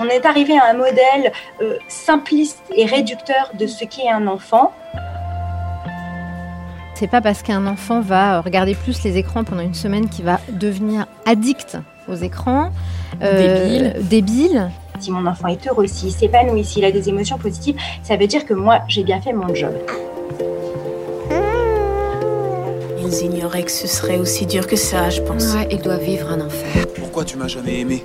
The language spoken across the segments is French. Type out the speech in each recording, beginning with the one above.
On est arrivé à un modèle euh, simpliste et réducteur de ce qu'est un enfant. C'est pas parce qu'un enfant va regarder plus les écrans pendant une semaine qu'il va devenir addict aux écrans, Débile. débile. Si mon enfant est heureux, s'il s'épanouit, s'il a des émotions positives, ça veut dire que moi, j'ai bien fait mon job. Ils ignoraient que ce serait aussi dur que ça, je pense. Ouais, il doit vivre un enfer. Pourquoi tu m'as jamais aimé?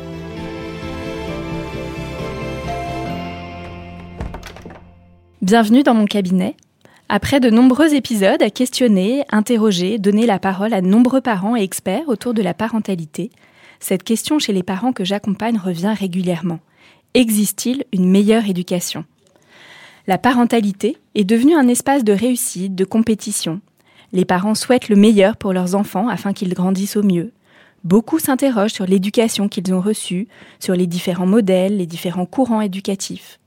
Bienvenue dans mon cabinet. Après de nombreux épisodes à questionner, interroger, donner la parole à nombreux parents et experts autour de la parentalité, cette question chez les parents que j'accompagne revient régulièrement. Existe-t-il une meilleure éducation? La parentalité est devenue un espace de réussite, de compétition. Les parents souhaitent le meilleur pour leurs enfants afin qu'ils grandissent au mieux. Beaucoup s'interrogent sur l'éducation qu'ils ont reçue, sur les différents modèles, les différents courants éducatifs.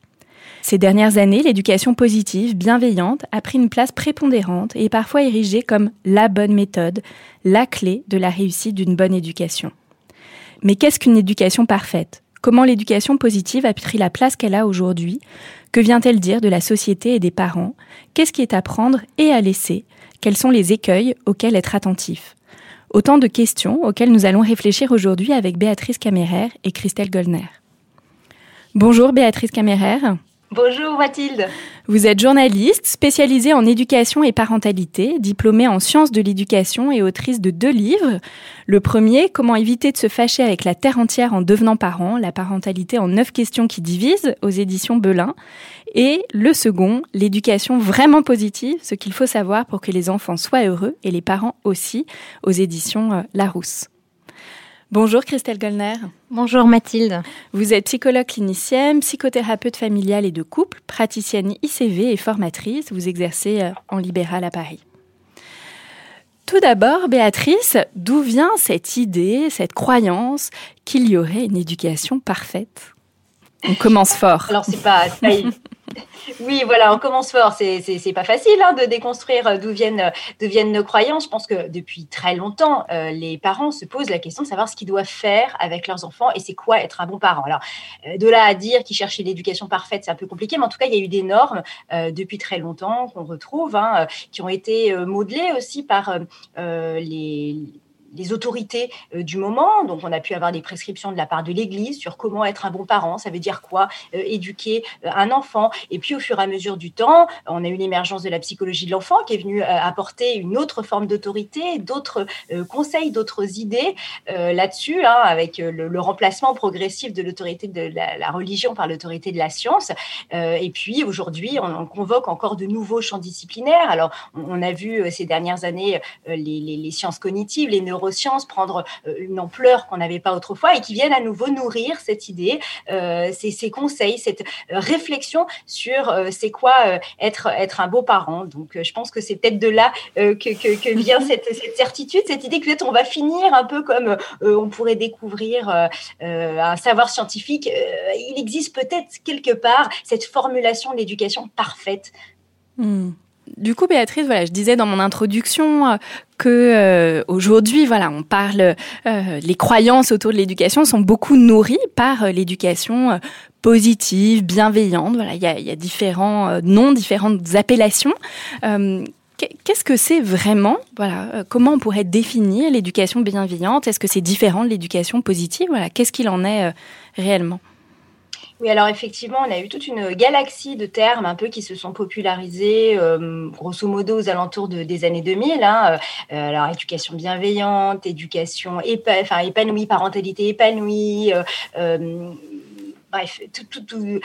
Ces dernières années, l'éducation positive, bienveillante, a pris une place prépondérante et est parfois érigée comme la bonne méthode, la clé de la réussite d'une bonne éducation. Mais qu'est-ce qu'une éducation parfaite? Comment l'éducation positive a pris la place qu'elle a aujourd'hui? Que vient-elle dire de la société et des parents? Qu'est-ce qui est à prendre et à laisser? Quels sont les écueils auxquels être attentif? Autant de questions auxquelles nous allons réfléchir aujourd'hui avec Béatrice Caméraire et Christelle Goldner. Bonjour Béatrice Caméraire. Bonjour Mathilde. Vous êtes journaliste, spécialisée en éducation et parentalité, diplômée en sciences de l'éducation et autrice de deux livres. Le premier, Comment éviter de se fâcher avec la terre entière en devenant parent, la parentalité en neuf questions qui divisent, aux éditions Belin. Et le second, L'éducation vraiment positive, ce qu'il faut savoir pour que les enfants soient heureux et les parents aussi, aux éditions euh, Larousse. Bonjour Christelle Gollner. Bonjour Mathilde. Vous êtes psychologue clinicienne, psychothérapeute familiale et de couple, praticienne ICV et formatrice. Vous exercez euh, en libéral à Paris. Tout d'abord, Béatrice, d'où vient cette idée, cette croyance qu'il y aurait une éducation parfaite? On commence fort. Alors c'est pas, pas- Oui, voilà, on commence fort. C'est pas facile hein, de déconstruire d'où viennent, viennent nos croyances. Je pense que depuis très longtemps, euh, les parents se posent la question de savoir ce qu'ils doivent faire avec leurs enfants et c'est quoi être un bon parent. Alors, euh, de là à dire qu'ils cherchaient l'éducation parfaite, c'est un peu compliqué, mais en tout cas, il y a eu des normes euh, depuis très longtemps qu'on retrouve, hein, qui ont été modelées aussi par les les autorités euh, du moment. Donc, on a pu avoir des prescriptions de la part de l'Église sur comment être un bon parent, ça veut dire quoi, euh, éduquer euh, un enfant. Et puis, au fur et à mesure du temps, on a eu l'émergence de la psychologie de l'enfant qui est venue apporter une autre forme d'autorité, d'autres conseils, d'autres idées là-dessus, hein, avec le, remplacement progressif de l'autorité de la, religion par l'autorité de la science. Et puis, aujourd'hui, on, on convoque encore de nouveaux champs disciplinaires. Alors, on, a vu ces dernières années les, sciences cognitives, les neurosciences, neurosciences prendre une ampleur qu'on n'avait pas autrefois et qui viennent à nouveau nourrir cette idée, ces, ces, conseils, cette réflexion sur c'est quoi être, être un beau parent. Donc, je pense que c'est peut-être de là que, que, vient cette, cette, certitude, cette idée que peut-être on va finir un peu comme on pourrait découvrir un savoir scientifique. il existe peut-être quelque part cette formulation de l'éducation parfaite. Hmm. Du coup, Béatrice, voilà, je disais dans mon introduction euh, que euh, aujourd'hui, voilà, on parle, euh, les croyances autour de l'éducation sont beaucoup nourries par l'éducation positive, bienveillante. Voilà, il y a, différents noms, différentes appellations. Qu'est-ce que c'est vraiment Voilà, comment on pourrait définir l'éducation bienveillante? Est-ce que c'est différent de l'éducation positive? Voilà, qu'est-ce qu'il en est réellement? Oui, alors effectivement, on a eu toute une galaxie de termes un peu qui se sont popularisés, euh, grosso modo, aux alentours de, des années 2000. Hein. Euh, alors, éducation bienveillante, éducation épanouie, parentalité épanouie, euh, bref, toute euh,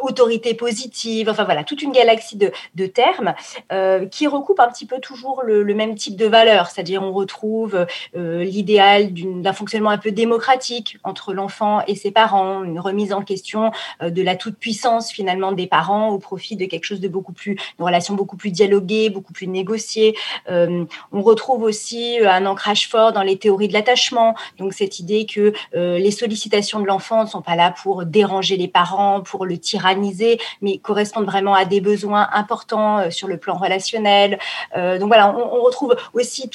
autorité positive, enfin voilà, toute une galaxie de, termes euh, qui recoupent un petit peu toujours le, même type de valeurs, c'est-à-dire on retrouve euh, l'idéal d'un fonctionnement un peu démocratique entre l'enfant et ses parents, une remise en question de la toute-puissance finalement des parents au profit de quelque chose de beaucoup plus, une relation beaucoup plus dialoguée, beaucoup plus négociée. on retrouve aussi un ancrage fort dans les théories de l'attachement, donc cette idée que les sollicitations de l'enfant ne sont pas là pour déranger les parents, pour le tyranniser, mais correspondent vraiment à des besoins importants euh, sur le plan relationnel. Euh, donc voilà, on, retrouve aussi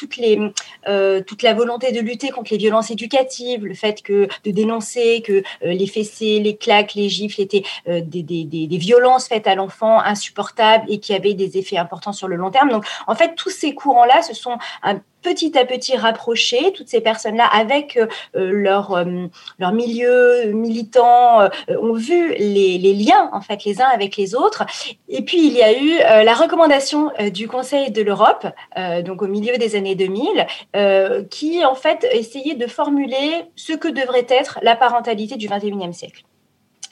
euh, toute la volonté de lutter contre les violences éducatives, le fait que de dénoncer que les fessées, les claques, les gifles étaient des, violences faites à l'enfant insupportables et qui avaient des effets importants sur le long terme. Donc en fait, tous ces courants-là, ce sont un petit à petit rapprocher toutes ces personnes-là avec euh, euh, leur, euh, leur milieu militant, ont vu les, les, liens en fait les uns avec les autres. Et puis il y a eu la recommandation du Conseil de l'Europe, donc au milieu des années 2000, qui en fait essayait de formuler ce que devrait être la parentalité du 21e siècle.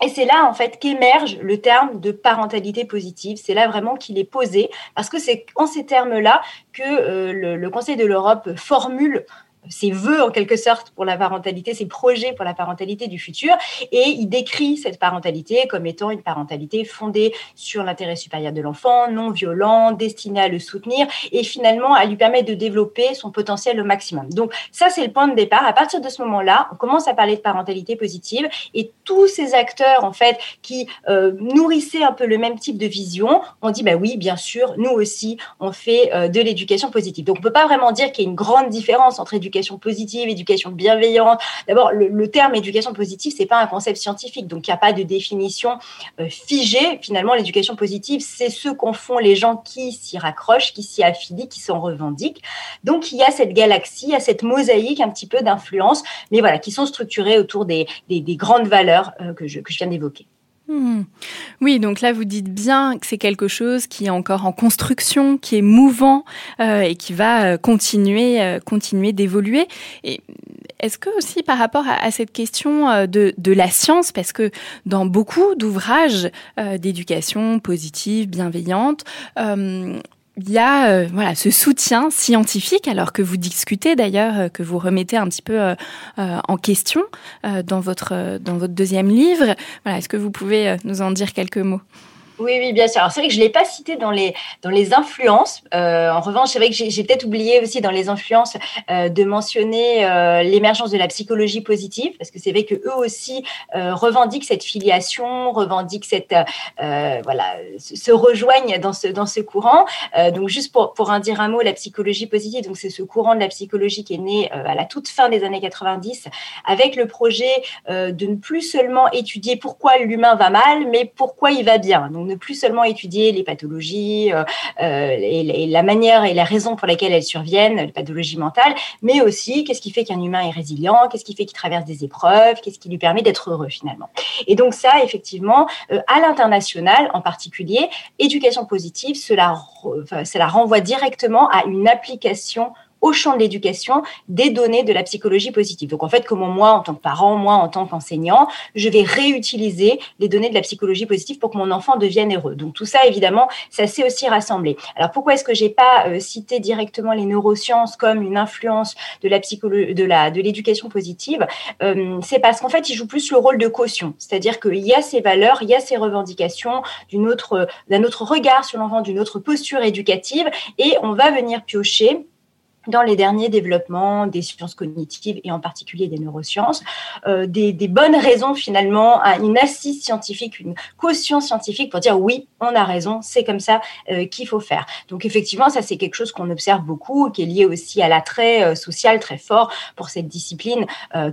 Et c'est là, en fait, qu'émerge le terme de parentalité positive. C'est là vraiment qu'il est posé, parce que c'est en ces termes-là que euh, le, le, Conseil de l'Europe formule ses voeux en quelque sorte pour la parentalité, ses projets pour la parentalité du futur. Et il décrit cette parentalité comme étant une parentalité fondée sur l'intérêt supérieur de l'enfant, non violent, destinée à le soutenir et finalement à lui permettre de développer son potentiel au maximum. Donc ça, c'est le point de départ. À partir de ce moment-là, on commence à parler de parentalité positive et tous ces acteurs, en fait, qui euh, nourrissaient un peu le même type de vision, on dit, bah oui, bien sûr, nous aussi, on fait euh, de l'éducation positive. Donc on peut pas vraiment dire qu'il y a une grande différence entre éducation éducation positive, éducation bienveillante. D'abord, le, terme éducation positive, c'est pas un concept scientifique, donc il n'y a pas de définition euh, figée. Finalement, l'éducation positive, c'est ce qu'en font les gens qui s'y raccrochent, qui s'y affilient, qui s'en revendiquent. Donc, il y a cette galaxie, il y a cette mosaïque un petit peu d'influence, mais voilà, qui sont structurées autour des, grandes valeurs euh, que je viens d'évoquer. Hmm. Oui, donc là, vous dites bien que c'est quelque chose qui est encore en construction, qui est mouvant euh, et qui va euh, continuer, euh, continuer d'évoluer. Et est-ce que aussi par rapport à, cette question de, de, la science, parce que dans beaucoup d'ouvrages d'éducation positive, bienveillante, il y a euh, voilà ce soutien scientifique alors que vous discutez d'ailleurs euh, que vous remettez un petit peu euh, en question dans votre dans votre deuxième livre. Voilà est-ce que vous pouvez nous en dire quelques mots? Oui, oui, bien sûr. Alors, c'est vrai que je ne l'ai pas cité dans les, dans les influences. Euh, en revanche, c'est vrai que j'ai peut-être oublié aussi dans les influences euh, de mentionner euh, l'émergence de la psychologie positive, parce que c'est vrai que eux aussi revendiquent cette filiation, revendiquent cette, voilà, se rejoignent dans ce, dans ce courant. donc, juste pour, pour en dire un mot, la psychologie positive, donc c'est ce courant de la psychologie qui est né à la toute fin des années 90, avec le projet de ne plus seulement étudier pourquoi l'humain va mal, mais pourquoi il va bien. Ne plus seulement étudier les pathologies euh, euh, et, la manière et la raison pour laquelle elles surviennent, les pathologies mentales, mais aussi qu'est-ce qui fait qu'un humain est résilient, qu'est-ce qui fait qu'il traverse des épreuves, qu'est-ce qui lui permet d'être heureux finalement. Et donc ça, effectivement, euh, à l'international en particulier, éducation positive, cela, cela renvoie directement à une application au champ de l'éducation des données de la psychologie positive. Donc en fait, comment moi, en tant que parent, moi, en tant qu'enseignant, je vais réutiliser les données de la psychologie positive pour que mon enfant devienne heureux. Donc tout ça, évidemment, ça s'est aussi rassemblé. Alors pourquoi est-ce que j'ai pas euh, cité directement les neurosciences comme une influence de la psychologie, de la de l'éducation positive? Euh, C'est parce qu'en fait, il joue plus le rôle de caution, c'est-à-dire qu'il y a ces valeurs, il y a ces revendications d'une autre d'un autre regard sur l'enfant, d'une autre posture éducative, et on va venir piocher dans les derniers développements des sciences cognitives et en particulier des neurosciences, euh, des, bonnes raisons finalement à une assise scientifique, une caution scientifique pour dire oui, on a raison, c'est comme ça euh, qu'il faut faire. Donc effectivement, ça c'est quelque chose qu'on observe beaucoup, qui est lié aussi à l'attrait euh, social très fort pour cette discipline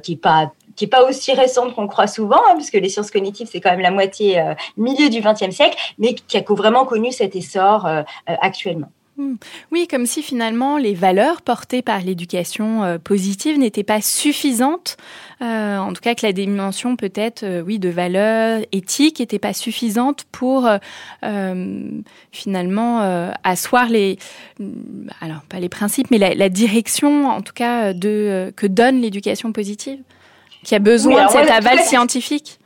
qui est pas qui pas aussi récente qu'on croit souvent, hein, puisque les sciences cognitives c'est quand même la moitié milieu du XXe siècle, mais qui a vraiment connu cet essor actuellement. Hmm. Oui, comme si finalement les valeurs portées par l'éducation euh, positive n'étaient pas suffisantes, euh, en tout cas que la dimension peut-être, euh, oui, de valeurs éthiques n'était pas suffisante pour finalement asseoir les, alors pas les principes, mais la, direction, en tout cas, de que donne l'éducation positive, qui a besoin de cet aval scientifique.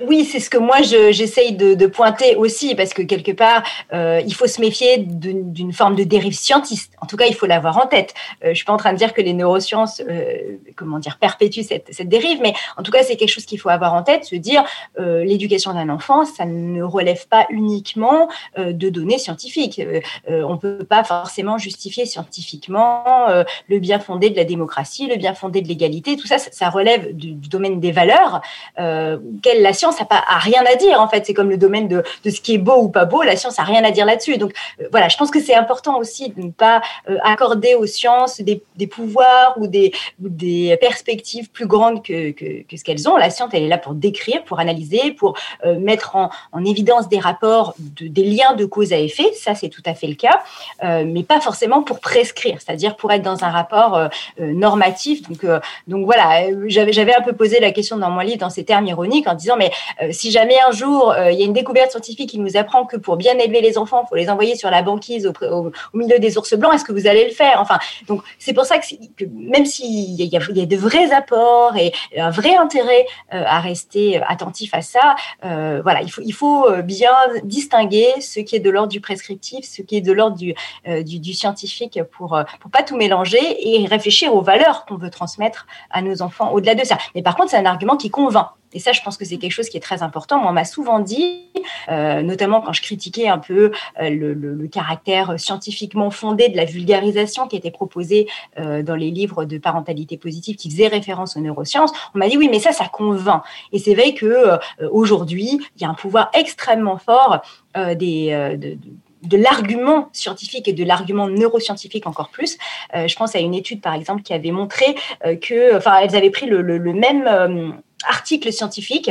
Oui, c'est ce que moi j'essaye de, pointer aussi, parce que quelque part, euh, il faut se méfier d'une forme de dérive scientiste. En tout cas, il faut l'avoir en tête. Euh, je suis pas en train de dire que les neurosciences, euh, comment dire, perpétuent cette, dérive, mais en tout cas, c'est quelque chose qu'il faut avoir en tête, se dire euh, l'éducation d'un enfant, ça ne relève pas uniquement de données scientifiques. on peut pas forcément justifier scientifiquement le bien fondé de la démocratie, le bien fondé de l'égalité. Tout ça, ça, relève du, du, domaine des valeurs. quelle la science n'a pas rien à dire en fait. C'est comme le domaine de, de, ce qui est beau ou pas beau. La science a rien à dire là-dessus. Donc euh, voilà, je pense que c'est important aussi de ne pas euh, accorder aux sciences des, des pouvoirs ou des, des, perspectives plus grandes que, que, que ce qu'elles ont. La science, elle est là pour décrire, pour analyser, pour euh, mettre en, en, évidence des rapports, de, des liens de cause à effet. Ça, c'est tout à fait le cas, mais pas forcément pour prescrire, c'est-à-dire pour être dans un rapport normatif. Donc, donc voilà, j'avais un peu posé la question dans mon livre dans ces termes ironiques en disant mais euh, si jamais un jour euh, il y a une découverte scientifique qui nous apprend que pour bien élever les enfants, il faut les envoyer sur la banquise au, milieu des ours blancs, est-ce que vous allez le faire? Enfin, donc c'est pour ça que, même s'il y, y, a de vrais apports et un vrai intérêt euh, à rester attentif à ça, voilà, il faut, bien distinguer ce qui est de l'ordre du prescriptif, ce qui est de l'ordre du, scientifique pour pour pas tout mélanger et réfléchir aux valeurs qu'on veut transmettre à nos enfants au-delà de ça. Mais par contre, c'est un argument qui convainc. Et ça, je pense que c'est quelque chose qui est très important. Moi, on m'a souvent dit, euh, notamment quand je critiquais un peu euh, le, caractère scientifiquement fondé de la vulgarisation qui était proposée euh, dans les livres de parentalité positive qui faisaient référence aux neurosciences, on m'a dit oui, mais ça, ça convainc. Et c'est vrai que aujourd'hui, il y a un pouvoir extrêmement fort de, l'argument scientifique et de l'argument neuroscientifique encore plus. Je pense à une étude, par exemple, qui avait montré euh, que, enfin, elles avaient pris le, même article scientifique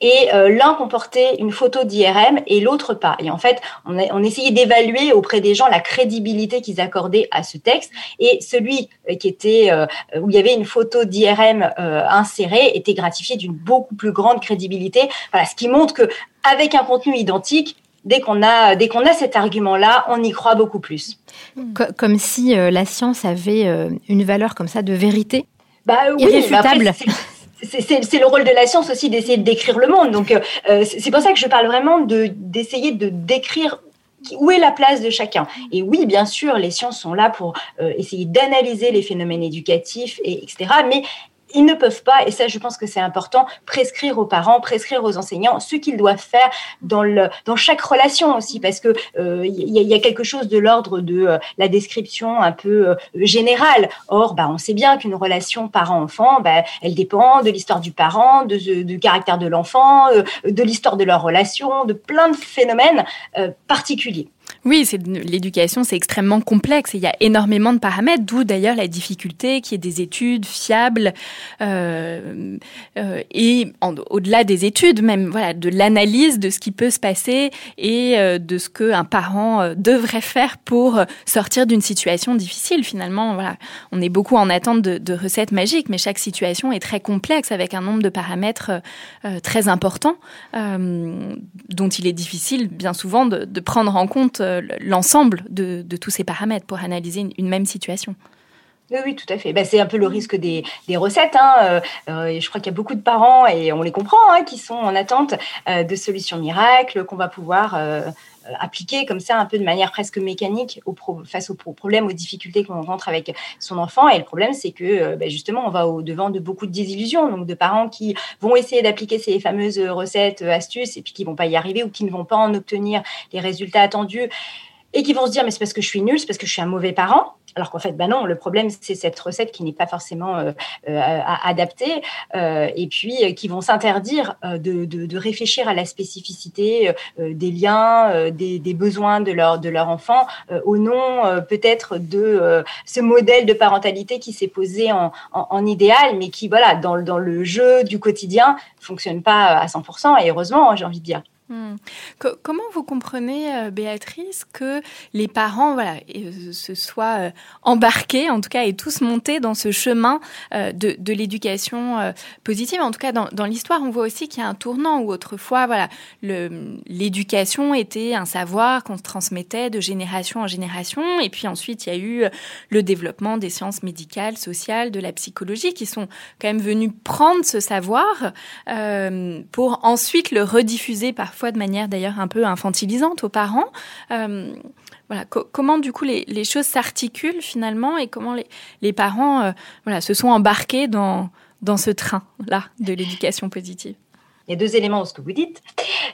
et euh, l'un comportait une photo d'IRM et l'autre pas. Et en fait, on, a, on essayait d'évaluer auprès des gens la crédibilité qu'ils accordaient à ce texte. Et celui qui était euh, où il y avait une photo d'IRM euh, insérée était gratifié d'une beaucoup plus grande crédibilité. Voilà, ce qui montre que avec un contenu identique, dès qu'on a, dès qu'on a cet argument-là, on y croit beaucoup plus. Comme si euh, la science avait euh, une valeur comme ça de vérité bah, oui, irréfutable. C'est le rôle de la science aussi d'essayer de décrire le monde. Donc, euh, c'est pour ça que je parle vraiment de d'essayer de décrire où est la place de chacun Et oui, bien sûr, les sciences sont là pour euh, essayer d'analyser les phénomènes éducatifs, et, etc. Mais ils ne peuvent pas, et ça je pense que c'est important, prescrire aux parents, prescrire aux enseignants ce qu'ils doivent faire dans, le, dans chaque relation aussi, parce que il euh, y, y, a quelque chose de l'ordre de euh, la description un peu euh, générale. Or, bah, on sait bien qu'une relation parent-enfant, bah, elle dépend de l'histoire du parent, de, du caractère de l'enfant, euh, de l'histoire de leur relation, de plein de phénomènes particuliers. Oui, c'est l'éducation, c'est extrêmement complexe et il y a énormément de paramètres, d'où d'ailleurs la difficulté qu'il y ait des études fiables euh, euh, et au-delà des études, même voilà, de l'analyse de ce qui peut se passer et euh, de ce qu'un parent euh, devrait faire pour sortir d'une situation difficile. Finalement, voilà, on est beaucoup en attente de, recettes magiques, mais chaque situation est très complexe avec un nombre de paramètres très importants dont il est difficile bien souvent de prendre en compte l'ensemble de, tous ces paramètres pour analyser une, même situation. Oui, tout à fait. Bah, c'est un peu le risque des, recettes. Hein. je crois qu'il y a beaucoup de parents, et on les comprend, hein, qui sont en attente de solutions miracles qu'on va pouvoir euh, appliquer comme ça un peu de manière presque mécanique face aux problèmes, aux difficultés qu'on rencontre avec son enfant. Et le problème, c'est que euh, ben, justement, on va au devant de beaucoup de désillusions, donc de parents qui vont essayer d'appliquer ces fameuses recettes, astuces, et puis qui vont pas y arriver ou qui ne vont pas en obtenir les résultats attendus et qui vont se dire mais c'est parce que je suis nul, c'est parce que je suis un mauvais parent. Alors qu'en fait, ben non, le problème, c'est cette recette qui n'est pas forcément euh, euh, adaptée, euh, et puis qui vont s'interdire de, réfléchir à la spécificité des liens, des, besoins de leur, enfant, au nom peut-être de ce modèle de parentalité qui s'est posé en, idéal, mais qui, voilà, dans, dans le jeu du quotidien, fonctionne pas à 100%, et heureusement, j'ai envie de dire. Hmm. comment vous comprenez, euh, Béatrice, que les parents voilà, euh, se soient euh, embarqués, en tout cas, et tous montés dans ce chemin de, l'éducation positive? En tout cas, dans, l'histoire, on voit aussi qu'il y a un tournant où autrefois, voilà, l'éducation était un savoir qu'on se transmettait de génération en génération. Et puis ensuite, il y a eu le développement des sciences médicales, sociales, de la psychologie, qui sont quand même venus prendre ce savoir pour ensuite le rediffuser par parfois de manière d'ailleurs un peu infantilisante aux parents. Euh, voilà, comment du coup les, choses s'articulent finalement et comment les, parents euh, voilà, se sont embarqués dans, dans ce train-là de l'éducation positive? Il y a deux éléments dans ce que vous dites.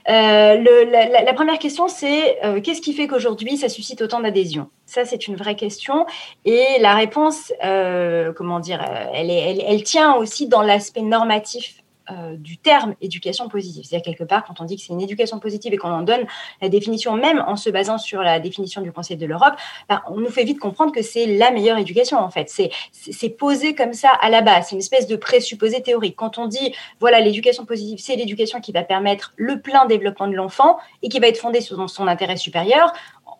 Euh, la, première question, c'est qu'est-ce qui fait qu'aujourd'hui, ça suscite autant d'adhésion? Ça, c'est une vraie question. Et la réponse, comment dire, elle, elle, tient aussi dans l'aspect normatif euh, du terme éducation positive. C'est-à-dire quelque part, quand on dit que c'est une éducation positive et qu'on en donne la définition, même en se basant sur la définition du Conseil de l'Europe, ben, on nous fait vite comprendre que c'est la meilleure éducation en fait. C'est posé comme ça à la base. C'est une espèce de présupposé théorique. Quand on dit, voilà, l'éducation positive, c'est l'éducation qui va permettre le plein développement de l'enfant et qui va être fondée sur son intérêt supérieur,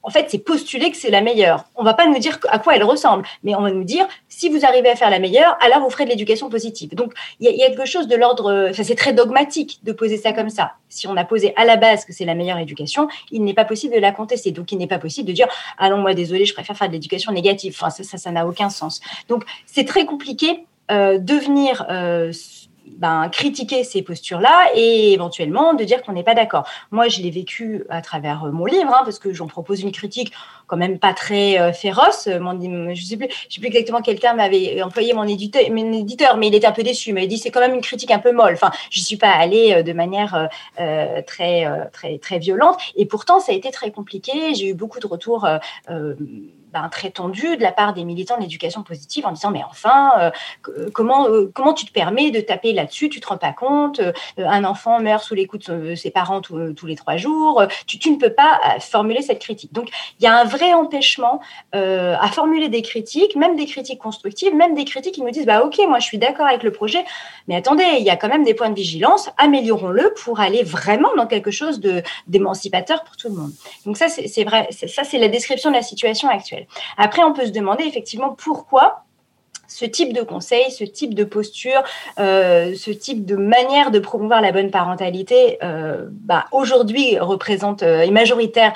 en fait, c'est postuler que c'est la meilleure. On va pas nous dire à quoi elle ressemble, mais on va nous dire si vous arrivez à faire la meilleure, alors vous ferez de l'éducation positive. Donc, il y, a quelque chose de l'ordre, enfin, c'est très dogmatique de poser ça comme ça. Si on a posé à la base que c'est la meilleure éducation, il n'est pas possible de la contester. Donc, il n'est pas possible de dire non, moi désolé, je préfère faire de l'éducation négative. Enfin, ça, ça, n'a aucun sens. Donc, c'est très compliqué euh, de venir euh, ben, critiquer ces postures-là et éventuellement de dire qu'on n'est pas d'accord. Moi, je l'ai vécu à travers euh, mon livre, hein, parce que j'en propose une critique quand même pas très euh, féroce. je ne sais, plus, sais plus exactement quel terme avait employé mon éditeur, mais il était un peu déçu. Il m'a dit c'est quand même une critique un peu molle. Enfin, je ne suis pas allée euh, de manière très, très, très violente. Et pourtant, ça a été très compliqué. J'ai eu beaucoup de retours très tendu de la part des militants de l'éducation positive en disant mais enfin euh, comment euh, comment tu te permets de taper là-dessus? Tu te rends pas compte euh, un enfant meurt sous les coups de ses parents tous les trois jours tu, ne peux pas formuler cette critique. Donc il y a un vrai empêchement à formuler des critiques même des critiques constructives même des critiques qui me disent bah ok moi je suis d'accord avec le projet mais attendez il y a quand même des points de vigilance améliorons-le pour aller vraiment dans quelque chose de d'émancipateur pour tout le monde. Donc ça c'est vrai ça c'est la description de la situation actuelle après, on peut se demander effectivement pourquoi ce type de conseil, ce type de posture, euh, ce type de manière de promouvoir la bonne parentalité, euh, bah, aujourd'hui représente euh, est majoritaire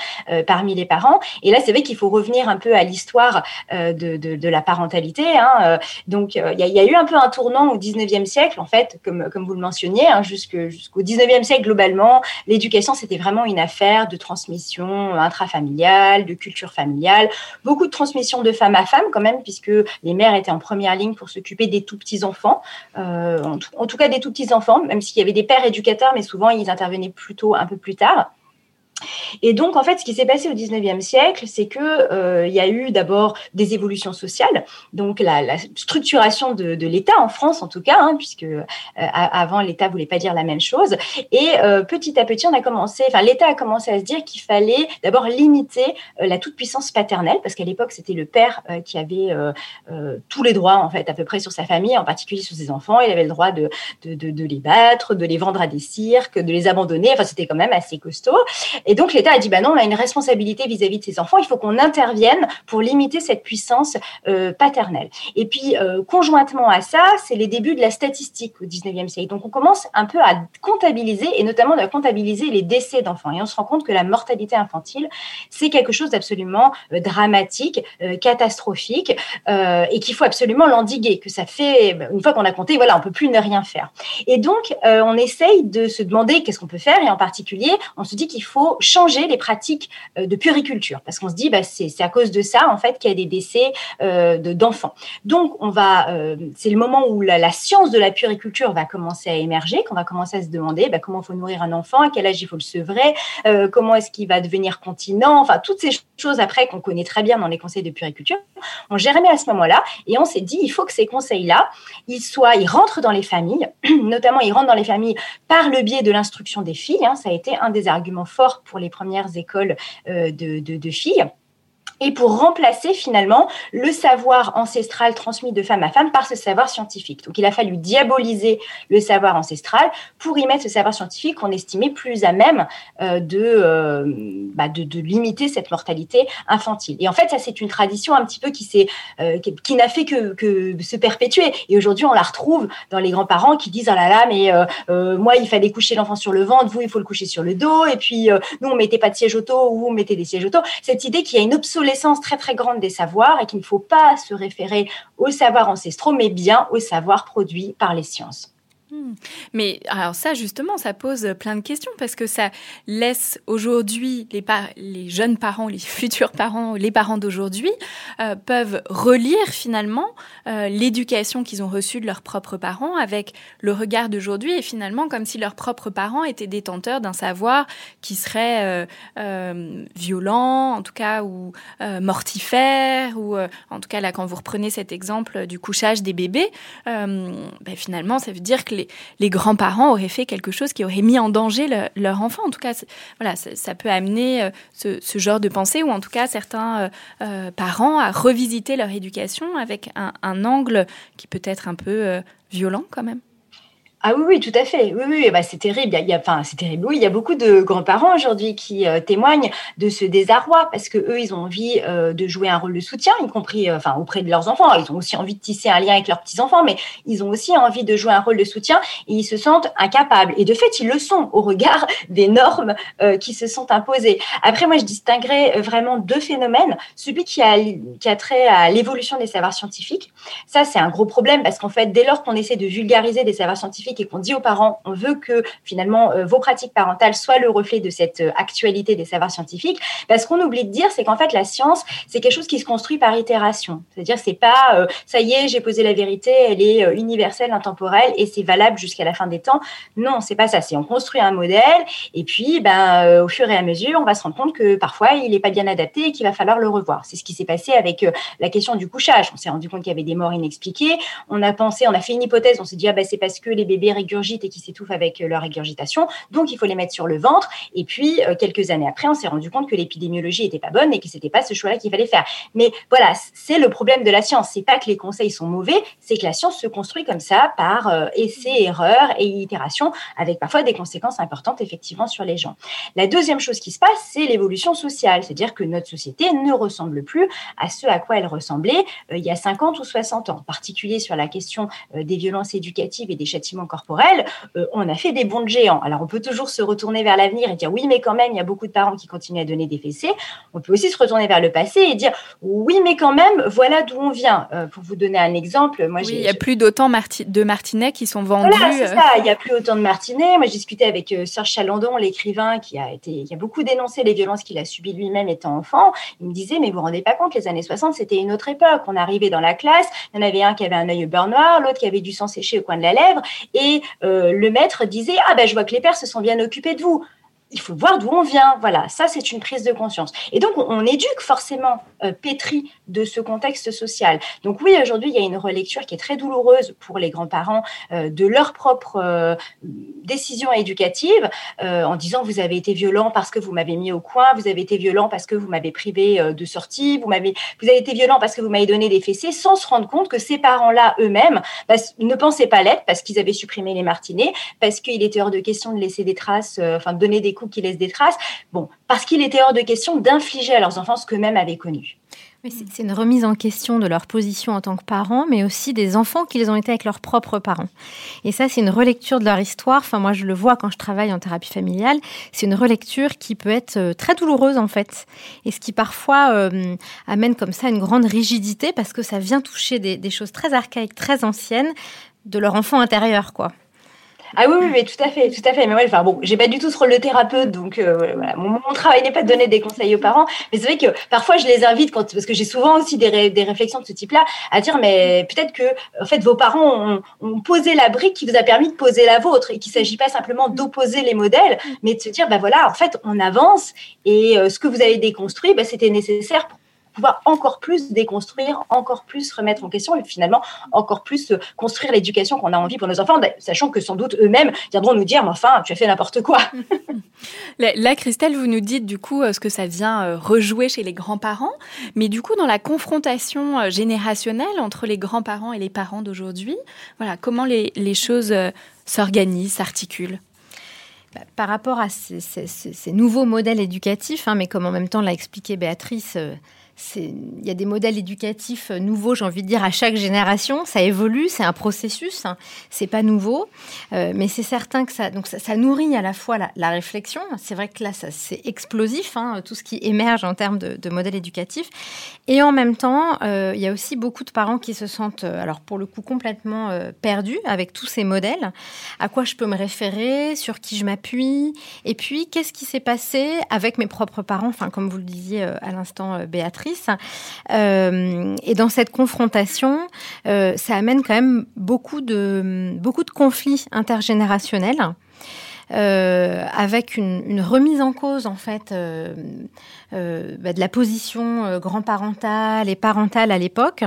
parmi les parents. Et là, c'est vrai qu'il faut revenir un peu à l'histoire de, la parentalité. Hein. Donc, il y, a eu un peu un tournant au 19e siècle, en fait, comme, comme vous le mentionniez, hein, jusqu'au 19e siècle globalement, l'éducation, c'était vraiment une affaire de transmission intrafamiliale, de culture familiale, beaucoup de transmission de femme à femme quand même, puisque les mères étaient en première ligne pour s'occuper des tout petits enfants, euh, en, tout, cas des tout petits enfants, même s'il y avait des pères éducateurs, mais souvent ils intervenaient plutôt un peu plus tard. Et donc, en fait, ce qui s'est passé au 19e siècle, c'est que euh, il y a eu d'abord des évolutions sociales, donc la, structuration de, l'État en France, en tout cas, hein, puisque euh, avant l'État voulait pas dire la même chose. Et euh, petit à petit, on a commencé, enfin, l'État a commencé à se dire qu'il fallait d'abord limiter la toute puissance paternelle, parce qu'à l'époque, c'était le père qui avait tous les droits, en fait, à peu près sur sa famille, en particulier sur ses enfants. Il avait le droit de les battre, de les vendre à des cirques, de les abandonner. Enfin, c'était quand même assez costaud. Et donc l'État a dit bah non, on a une responsabilité vis-à-vis de ses enfants, il faut qu'on intervienne pour limiter cette puissance euh, paternelle. Et puis euh, conjointement à ça, c'est les débuts de la statistique au 19e siècle. Donc on commence un peu à comptabiliser et notamment à comptabiliser les décès d'enfants. Et on se rend compte que la mortalité infantile, c'est quelque chose d'absolument euh, dramatique, catastrophique et qu'il faut absolument l'endiguer, que ça fait une fois qu'on a compté, voilà, on peut plus ne rien faire. Et donc on essaye de se demander qu'est-ce qu'on peut faire et en particulier, on se dit qu'il faut changer les pratiques euh, de puriculture parce qu'on se dit bah, c'est à cause de ça en fait qu'il y a des décès euh, d'enfants. Donc on va, euh, c'est le moment où la, science de la puriculture va commencer à émerger, qu'on va commencer à se demander bah, comment il faut nourrir un enfant, à quel âge il faut le sevrer, comment est-ce qu'il va devenir continent, enfin toutes ces choses après qu'on connaît très bien dans les conseils de puriculture, on germait à ce moment-là et on s'est dit il faut que ces conseils-là, ils soient, ils rentrent dans les familles, notamment ils rentrent dans les familles par le biais de l'instruction des filles. Hein, ça a été un des arguments forts pour les premières écoles euh, de, filles et pour remplacer finalement le savoir ancestral transmis de femme à femme par ce savoir scientifique. Donc il a fallu diaboliser le savoir ancestral pour y mettre ce savoir scientifique qu'on estimait plus à même euh, euh, bah, de, de, limiter cette mortalité infantile. Et en fait, ça c'est une tradition un petit peu qui, euh, qui, n'a fait que, se perpétuer. Et aujourd'hui, on la retrouve dans les grands-parents qui disent, oh là là, mais moi, il fallait coucher l'enfant sur le ventre, vous, il faut le coucher sur le dos, et puis nous, on mettait pas de siège auto, ou on mettait des sièges auto. Cette idée qu'il y a une obsolescence l'essence très très grande des savoirs et qu'il ne faut pas se référer aux savoirs ancestraux, mais bien aux savoirs produits par les sciences. Hmm. Mais alors ça, justement, ça pose plein de questions parce que ça laisse aujourd'hui les, jeunes parents, les futurs parents, les parents d'aujourd'hui euh, peuvent relire finalement euh, l'éducation qu'ils ont reçue de leurs propres parents avec le regard d'aujourd'hui et finalement comme si leurs propres parents étaient détenteurs d'un savoir qui serait euh, violent, en tout cas, ou mortifère, ou en tout cas là, quand vous reprenez cet exemple du couchage des bébés, ben, finalement, ça veut dire que les, grands-parents auraient fait quelque chose qui aurait mis en danger leur enfant. En tout cas, voilà, ça, peut amener euh, ce, genre de pensée, ou en tout cas certains euh, euh, parents à revisiter leur éducation avec un angle qui peut être un peu violent quand même. Ah oui, oui, tout à fait. Oui, oui, bah, c'est terrible. Il y a, enfin, c'est terrible. Oui, il y a beaucoup de grands-parents aujourd'hui qui euh, témoignent de ce désarroi parce que eux, ils ont envie euh, de jouer un rôle de soutien, y compris, euh, enfin, auprès de leurs enfants. Ils ont aussi envie de tisser un lien avec leurs petits enfants, mais ils ont aussi envie de jouer un rôle de soutien et ils se sentent incapables. Et de fait, ils le sont au regard des normes qui se sont imposées. Après, moi, je distinguerais vraiment deux phénomènes. Celui qui a, qui a trait à l'évolution des savoirs scientifiques. Ça, c'est un gros problème parce qu'en fait, dès lors qu'on essaie de vulgariser des savoirs scientifiques et qu'on dit aux parents, on veut que finalement euh, vos pratiques parentales soient le reflet de cette euh, actualité des savoirs scientifiques. Parce ce qu'on oublie de dire, c'est qu'en fait la science, c'est quelque chose qui se construit par itération. C'est-à-dire, c'est pas euh, ça y est, j'ai posé la vérité, elle est universelle, intemporelle et c'est valable jusqu'à la fin des temps. Non, c'est pas ça. C'est on construit un modèle et puis, ben, au fur et à mesure, on va se rendre compte que parfois il n'est pas bien adapté et qu'il va falloir le revoir. C'est ce qui s'est passé avec la question du couchage. On s'est rendu compte qu'il y avait des morts inexpliquées. On a pensé, on a fait une hypothèse. On s'est dit ah ben c'est parce que les bébés régurgitent et qui s'étouffent avec euh, leur régurgitation. Donc, il faut les mettre sur le ventre. Et puis, euh, quelques années après, on s'est rendu compte que l'épidémiologie n'était pas bonne et que c'était pas ce choix-là qu'il fallait faire. Mais voilà, c'est le problème de la science. C'est pas que les conseils sont mauvais, c'est que la science se construit comme ça par euh, essais, erreurs et itérations, avec parfois des conséquences importantes effectivement sur les gens. La deuxième chose qui se passe, c'est l'évolution sociale, c'est-à-dire que notre société ne ressemble plus à ce à quoi elle ressemblait il y a 50 ou 60 ans, en particulier sur la question des violences éducatives et des châtiments corporelle, euh, on a fait des bons de géants. Alors, on peut toujours se retourner vers l'avenir et dire oui, mais quand même, il y a beaucoup de parents qui continuent à donner des fessées. On peut aussi se retourner vers le passé et dire oui, mais quand même, voilà d'où on vient. Euh, pour vous donner un exemple, moi, il n'y a plus d'autant de Martinet qui sont vendus. Voilà, c'est euh. ça. Il n'y a plus autant de Martinet. Moi, j'ai discuté avec Serge Chalandon, l'écrivain, qui a été, qui a beaucoup dénoncé les violences qu'il a subies lui-même étant enfant. Il me disait, mais vous vous rendez pas compte, les années 60, c'était une autre époque. On arrivait dans la classe, il y en avait un qui avait un œil au beurre noir, l'autre qui avait du sang séché au coin de la lèvre, et euh, le maître disait ah ben je vois que les pères se sont bien occupés de vous il faut voir d'où on vient. Voilà, ça c'est une prise de conscience. Et donc on, éduque forcément euh, pétri de ce contexte social. Donc oui, aujourd'hui il y a une relecture qui est très douloureuse pour les grands-parents euh, de leur propre euh, décision éducative en disant vous avez été violent parce que vous m'avez mis au coin, vous avez été violent parce que vous m'avez privé de sortie, vous m'avez vous avez été violent parce que vous m'avez donné des fessées, sans se rendre compte que ces parents-là eux-mêmes bah, ne pensaient pas l'être parce qu'ils avaient supprimé les martinets, parce qu'il était hors de question de laisser des traces, enfin de donner des qui laissent des traces. Bon, parce qu'il était hors de question d'infliger à leurs enfants ce qu'eux-mêmes avaient connu. C'est une remise en question de leur position en tant que parents, mais aussi des enfants qu'ils ont été avec leurs propres parents. Et ça, c'est une relecture de leur histoire. Enfin, moi, je le vois quand je travaille en thérapie familiale. C'est une relecture qui peut être euh, très douloureuse, en fait. Et ce qui parfois euh, amène comme ça une grande rigidité parce que ça vient toucher des, des choses très archaïques, très anciennes de leur enfant intérieur, quoi. Ah oui, oui, mais tout à fait, tout à fait. Mais ouais, enfin bon, j'ai pas du tout ce rôle de thérapeute, donc euh, voilà, mon, travail n'est pas de donner des conseils aux parents. Mais c'est vrai que parfois je les invite quand, parce que j'ai souvent aussi des, des réflexions de ce type-là, à dire mais peut-être que en fait vos parents ont, posé la brique qui vous a permis de poser la vôtre et qu'il s'agit pas simplement d'opposer les modèles, mais de se dire bah voilà, en fait on avance et euh, ce que vous avez déconstruit, bah, c'était nécessaire pour pouvoir encore plus déconstruire, encore plus remettre en question et finalement encore plus euh, construire l'éducation qu'on a envie pour nos enfants, sachant que sans doute eux-mêmes viendront nous dire, mais enfin, tu as fait n'importe quoi. Là, Christelle, vous nous dites du coup euh, ce que ça vient euh, rejouer chez les grands-parents, mais du coup, dans la confrontation générationnelle entre les grands-parents et les parents d'aujourd'hui, voilà, comment les, choses s'organisent, s'articulent? Bah, par rapport à ces, nouveaux modèles éducatifs, hein, mais comme en même temps l'a expliqué Béatrice, il y a des modèles éducatifs nouveaux, j'ai envie de dire, à chaque génération. Ça évolue, c'est un processus, hein. c'est pas nouveau, euh, mais c'est certain que ça, nourrit à la fois la, réflexion. C'est vrai que là, c'est explosif, hein, tout ce qui émerge en termes de, modèles éducatifs. Et en même temps, euh, il y a aussi beaucoup de parents qui se sentent, euh, alors pour le coup, complètement perdus avec tous ces modèles. À quoi je peux me référer, sur qui je m'appuie, et puis qu'est-ce qui s'est passé avec mes propres parents, enfin comme vous le disiez à l'instant, Béatrice euh, et dans cette confrontation, euh, ça amène quand même beaucoup de, beaucoup de conflits intergénérationnels. Euh, avec une, remise en cause en fait bah, de la position grand-parentale et parentale à l'époque.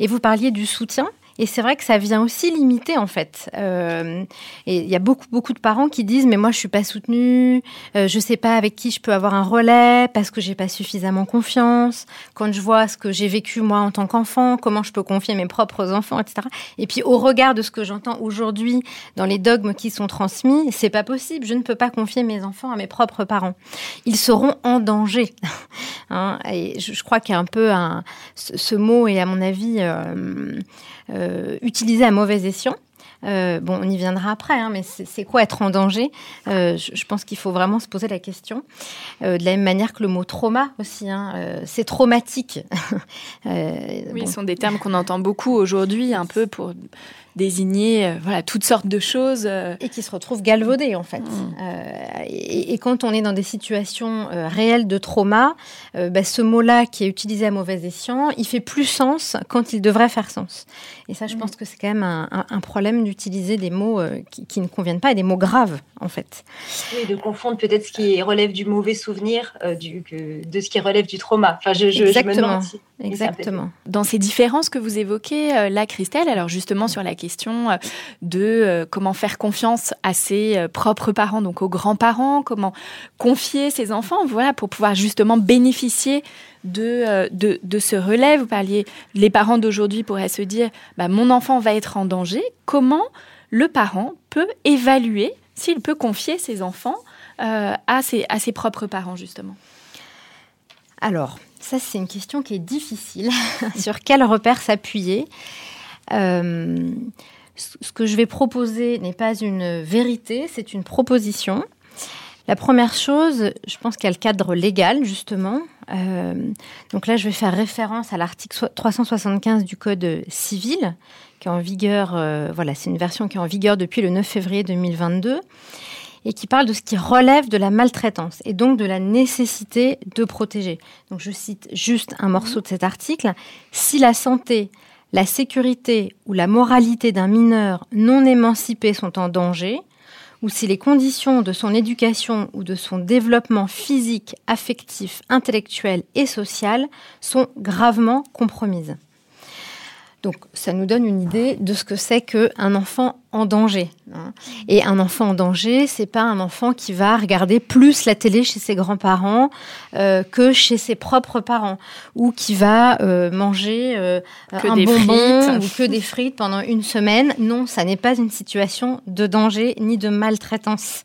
Et vous parliez du soutien. Et c'est vrai que ça vient aussi limiter en fait. Euh, et il y a beaucoup beaucoup de parents qui disent mais moi je suis pas soutenue, euh, je sais pas avec qui je peux avoir un relais parce que j'ai pas suffisamment confiance. Quand je vois ce que j'ai vécu moi en tant qu'enfant, comment je peux confier mes propres enfants, etc. Et puis au regard de ce que j'entends aujourd'hui dans les dogmes qui sont transmis, c'est pas possible. Je ne peux pas confier mes enfants à mes propres parents. Ils seront en danger. hein et je, crois qu'il y a un peu ce, mot est à mon avis euh, euh, utilisé à mauvais escient. Euh, bon, on y viendra après, hein, mais c'est quoi être en danger? Euh, je, pense qu'il faut vraiment se poser la question. de la même manière que le mot trauma aussi, hein, c'est traumatique. oui, ce sont des termes qu'on entend beaucoup aujourd'hui, un peu pour désigner euh, voilà toutes sortes de choses euh. et qui se retrouvent galvaudées en fait. Mm. Euh, et, quand on est dans des situations réelles de trauma, bah, ce mot-là qui est utilisé à mauvais escient, il fait plus sens quand il devrait faire sens. Et ça, je mm. pense que c'est quand même un, problème d'utiliser des mots qui, ne conviennent pas et des mots graves en fait. Oui, de confondre peut-être ce qui relève du mauvais souvenir du, que, de ce qui relève du trauma. Enfin, je, je, Exactement. Exactement. Dans ces différences que vous évoquez, là, Christelle, alors justement sur la question euh, de euh, comment faire confiance à ses euh, propres parents, donc aux grands-parents, comment confier ses enfants, voilà, pour pouvoir justement bénéficier de, de, ce relais. Vous parliez, les parents d'aujourd'hui pourraient se dire, bah, mon enfant va être en danger. Comment le parent peut évaluer s'il peut confier ses enfants à, ses, à ses propres parents, justement? Alors, ça, c'est une question qui est difficile. Sur quel repère s'appuyer? Ce que je vais proposer n'est pas une vérité, c'est une proposition. La première chose, je pense qu'il y a le cadre légal, justement. Euh, donc là, je vais faire référence à l'article 375 du Code civil, qui est en vigueur, euh, voilà, c'est une version qui est en vigueur depuis le 9 février 2022, et qui parle de ce qui relève de la maltraitance, et donc de la nécessité de protéger. Donc je cite juste un morceau de cet article. Si la santé, la sécurité ou la moralité d'un mineur non émancipé sont en danger, ou si les conditions de son éducation ou de son développement physique, affectif, intellectuel et social sont gravement compromises. Donc ça nous donne une idée de ce que c'est qu'un enfant en danger. Hein. Et un enfant en danger, c'est pas un enfant qui va regarder plus la télé chez ses grands-parents euh, que chez ses propres parents, ou qui va euh, manger euh, un bonbon ou que des frites pendant une semaine. Non, ça n'est pas une situation de danger ni de maltraitance.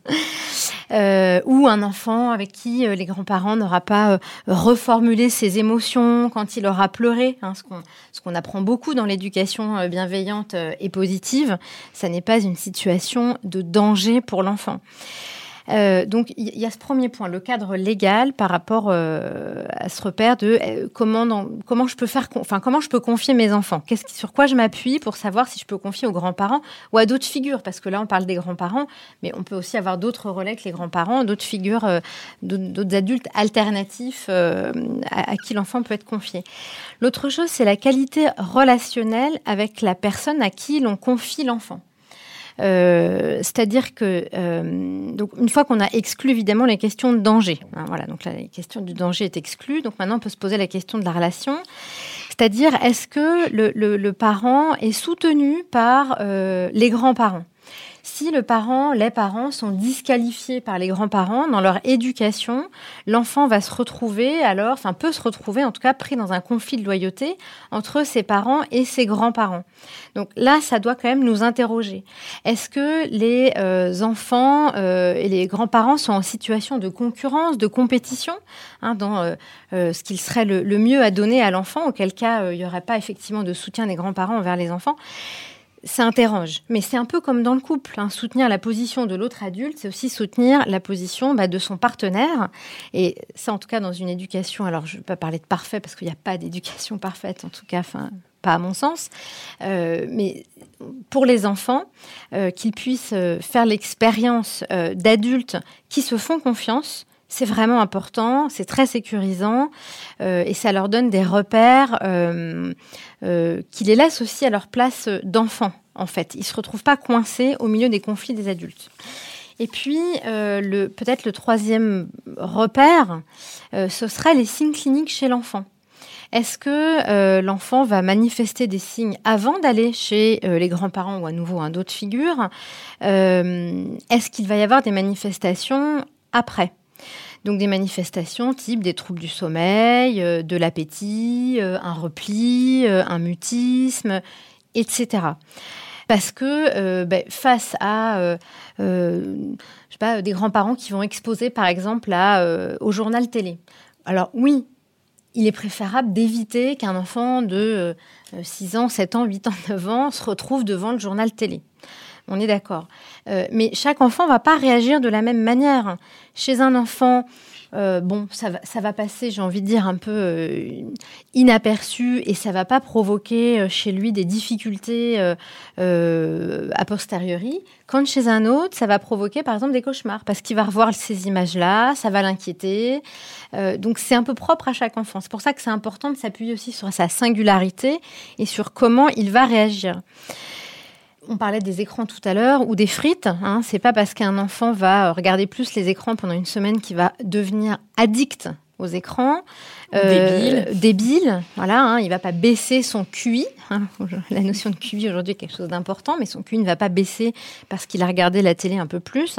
Euh, ou un enfant avec qui les grands-parents n'aura pas reformulé ses émotions quand il aura pleuré, hein, ce qu'on apprend beaucoup dans l'éducation bienveillante et positive, ça n'est pas une situation de danger pour l'enfant. Euh, donc il y, a ce premier point, le cadre légal par rapport euh, à ce repère de euh, comment, comment je peux faire, enfin comment je peux confier mes enfants? Qu'est-ce sur quoi je m'appuie pour savoir si je peux confier aux grands-parents ou à d'autres figures, parce que là on parle des grands-parents, mais on peut aussi avoir d'autres relais que les grands-parents, d'autres figures, d'autres adultes alternatifs à, à qui l'enfant peut être confié. L'autre chose, c'est la qualité relationnelle avec la personne à qui l'on confie l'enfant. Euh, c'est-à-dire que euh, donc une fois qu'on a exclu évidemment les questions de danger, hein, voilà, donc la question du danger est exclue. Donc maintenant on peut se poser la question de la relation, c'est-à-dire est-ce que le, parent est soutenu par euh, les grands-parents? Si le parent, les parents sont disqualifiés par les grands-parents dans leur éducation, l'enfant va se retrouver alors, enfin peut se retrouver en tout cas pris dans un conflit de loyauté entre ses parents et ses grands-parents. Donc là, ça doit quand même nous interroger. Est-ce que les euh, enfants euh, et les grands-parents sont en situation de concurrence, de compétition hein, dans euh, ce qu'il serait le, le, mieux à donner à l'enfant, auquel cas il n'y aurait pas effectivement de soutien des grands-parents envers les enfants? Ça interroge. Mais c'est un peu comme dans le couple. Hein. Soutenir la position de l'autre adulte, c'est aussi soutenir la position bah, de son partenaire. Et ça, en tout cas, dans une éducation, alors je ne vais pas parler de parfait parce qu'il n'y a pas d'éducation parfaite, en tout cas, enfin, pas à mon sens. Euh, mais pour les enfants, euh, qu'ils puissent euh, faire l'expérience d'adultes qui se font confiance, c'est vraiment important, c'est très sécurisant et ça leur donne des repères qui les laissent aussi à leur place d'enfants, en fait. Ils ne se retrouvent pas coincés au milieu des conflits des adultes. Et puis, le, peut-être le troisième repère, ce serait les signes cliniques chez l'enfant. Est-ce que l'enfant va manifester des signes avant d'aller chez les grands-parents ou à nouveau hein, d'autres figures Est-ce qu'il va y avoir des manifestations après? Donc des manifestations type des troubles du sommeil, euh, de l'appétit, euh, un repli, euh, un mutisme, etc. Parce que ben, face à des grands-parents qui vont exposer par exemple au journal télé. Alors oui, il est préférable d'éviter qu'un enfant de 6 ans, 7 ans, 8 ans, 9 ans se retrouve devant le journal télé. On est d'accord. mais chaque enfant va pas réagir de la même manière. Chez un enfant, euh, bon, ça va, passer, j'ai envie de dire, un peu euh, inaperçu et ça va pas provoquer euh, chez lui des difficultés a posteriori. Quand chez un autre, ça va provoquer par exemple des cauchemars parce qu'il va revoir ces images-là, ça va l'inquiéter. donc c'est un peu propre à chaque enfant. C'est pour ça que c'est important de s'appuyer aussi sur sa singularité et sur comment il va réagir on parlait des écrans tout à l'heure ou des frites. Hein. C'est pas parce qu'un enfant va regarder plus les écrans pendant une semaine qu'il va devenir addict aux écrans. Euh, débile. voilà. Hein, il va pas baisser son QI. Hein. La notion de QI aujourd'hui est quelque chose d'important, mais son QI ne va pas baisser parce qu'il a regardé la télé un peu plus.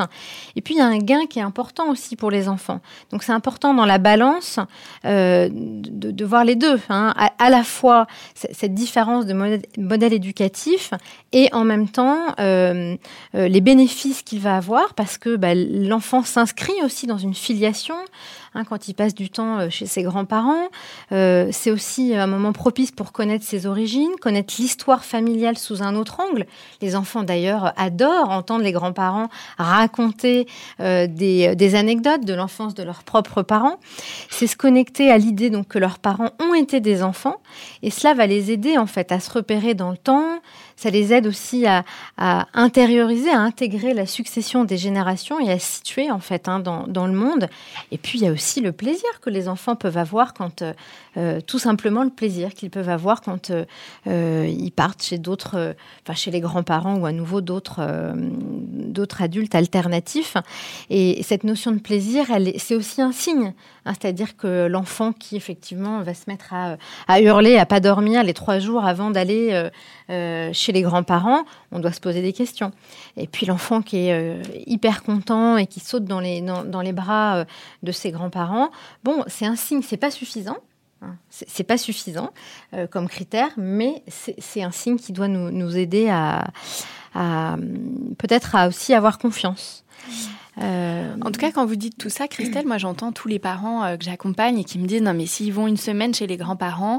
Et puis il y a un gain qui est important aussi pour les enfants. Donc c'est important dans la balance euh, de, voir les deux. Hein. À, la fois cette différence de modèle, éducatif et en même temps euh, les bénéfices qu'il va avoir parce que bah, l'enfant s'inscrit aussi dans une filiation quand il passe du temps chez ses grands-parents. Euh, c'est aussi un moment propice pour connaître ses origines, connaître l'histoire familiale sous un autre angle. Les enfants d'ailleurs adorent entendre les grands-parents raconter euh, des, des, anecdotes de l'enfance de leurs propres parents. C'est se connecter à l'idée donc que leurs parents ont été des enfants et cela va les aider en fait à se repérer dans le temps, ça les aide aussi à, intérioriser, à intégrer la succession des générations et à situer en fait hein, dans, le monde. Et puis il y a aussi le plaisir que les enfants peuvent avoir quand, euh, euh, tout simplement le plaisir qu'ils peuvent avoir quand euh, ils partent chez d'autres, enfin chez les grands-parents ou à nouveau d'autres, adultes alternatifs. Et cette notion de plaisir, c'est aussi un signe, hein, c'est-à-dire que l'enfant qui effectivement va se mettre à, à hurler, à pas dormir les trois jours avant d'aller chez les grands-parents, on doit se poser des questions. Et puis l'enfant qui est euh, hyper content et qui saute dans les, dans, les bras euh, de ses grands-parents, bon, c'est un signe, c'est pas suffisant. Hein. C'est pas suffisant euh, comme critère, mais c'est un signe qui doit nous, aider à, peut-être à aussi avoir confiance. En tout cas, quand vous dites tout ça, Christelle, moi j'entends tous les parents que j'accompagne et qui me disent non mais s'ils vont une semaine chez les grands-parents,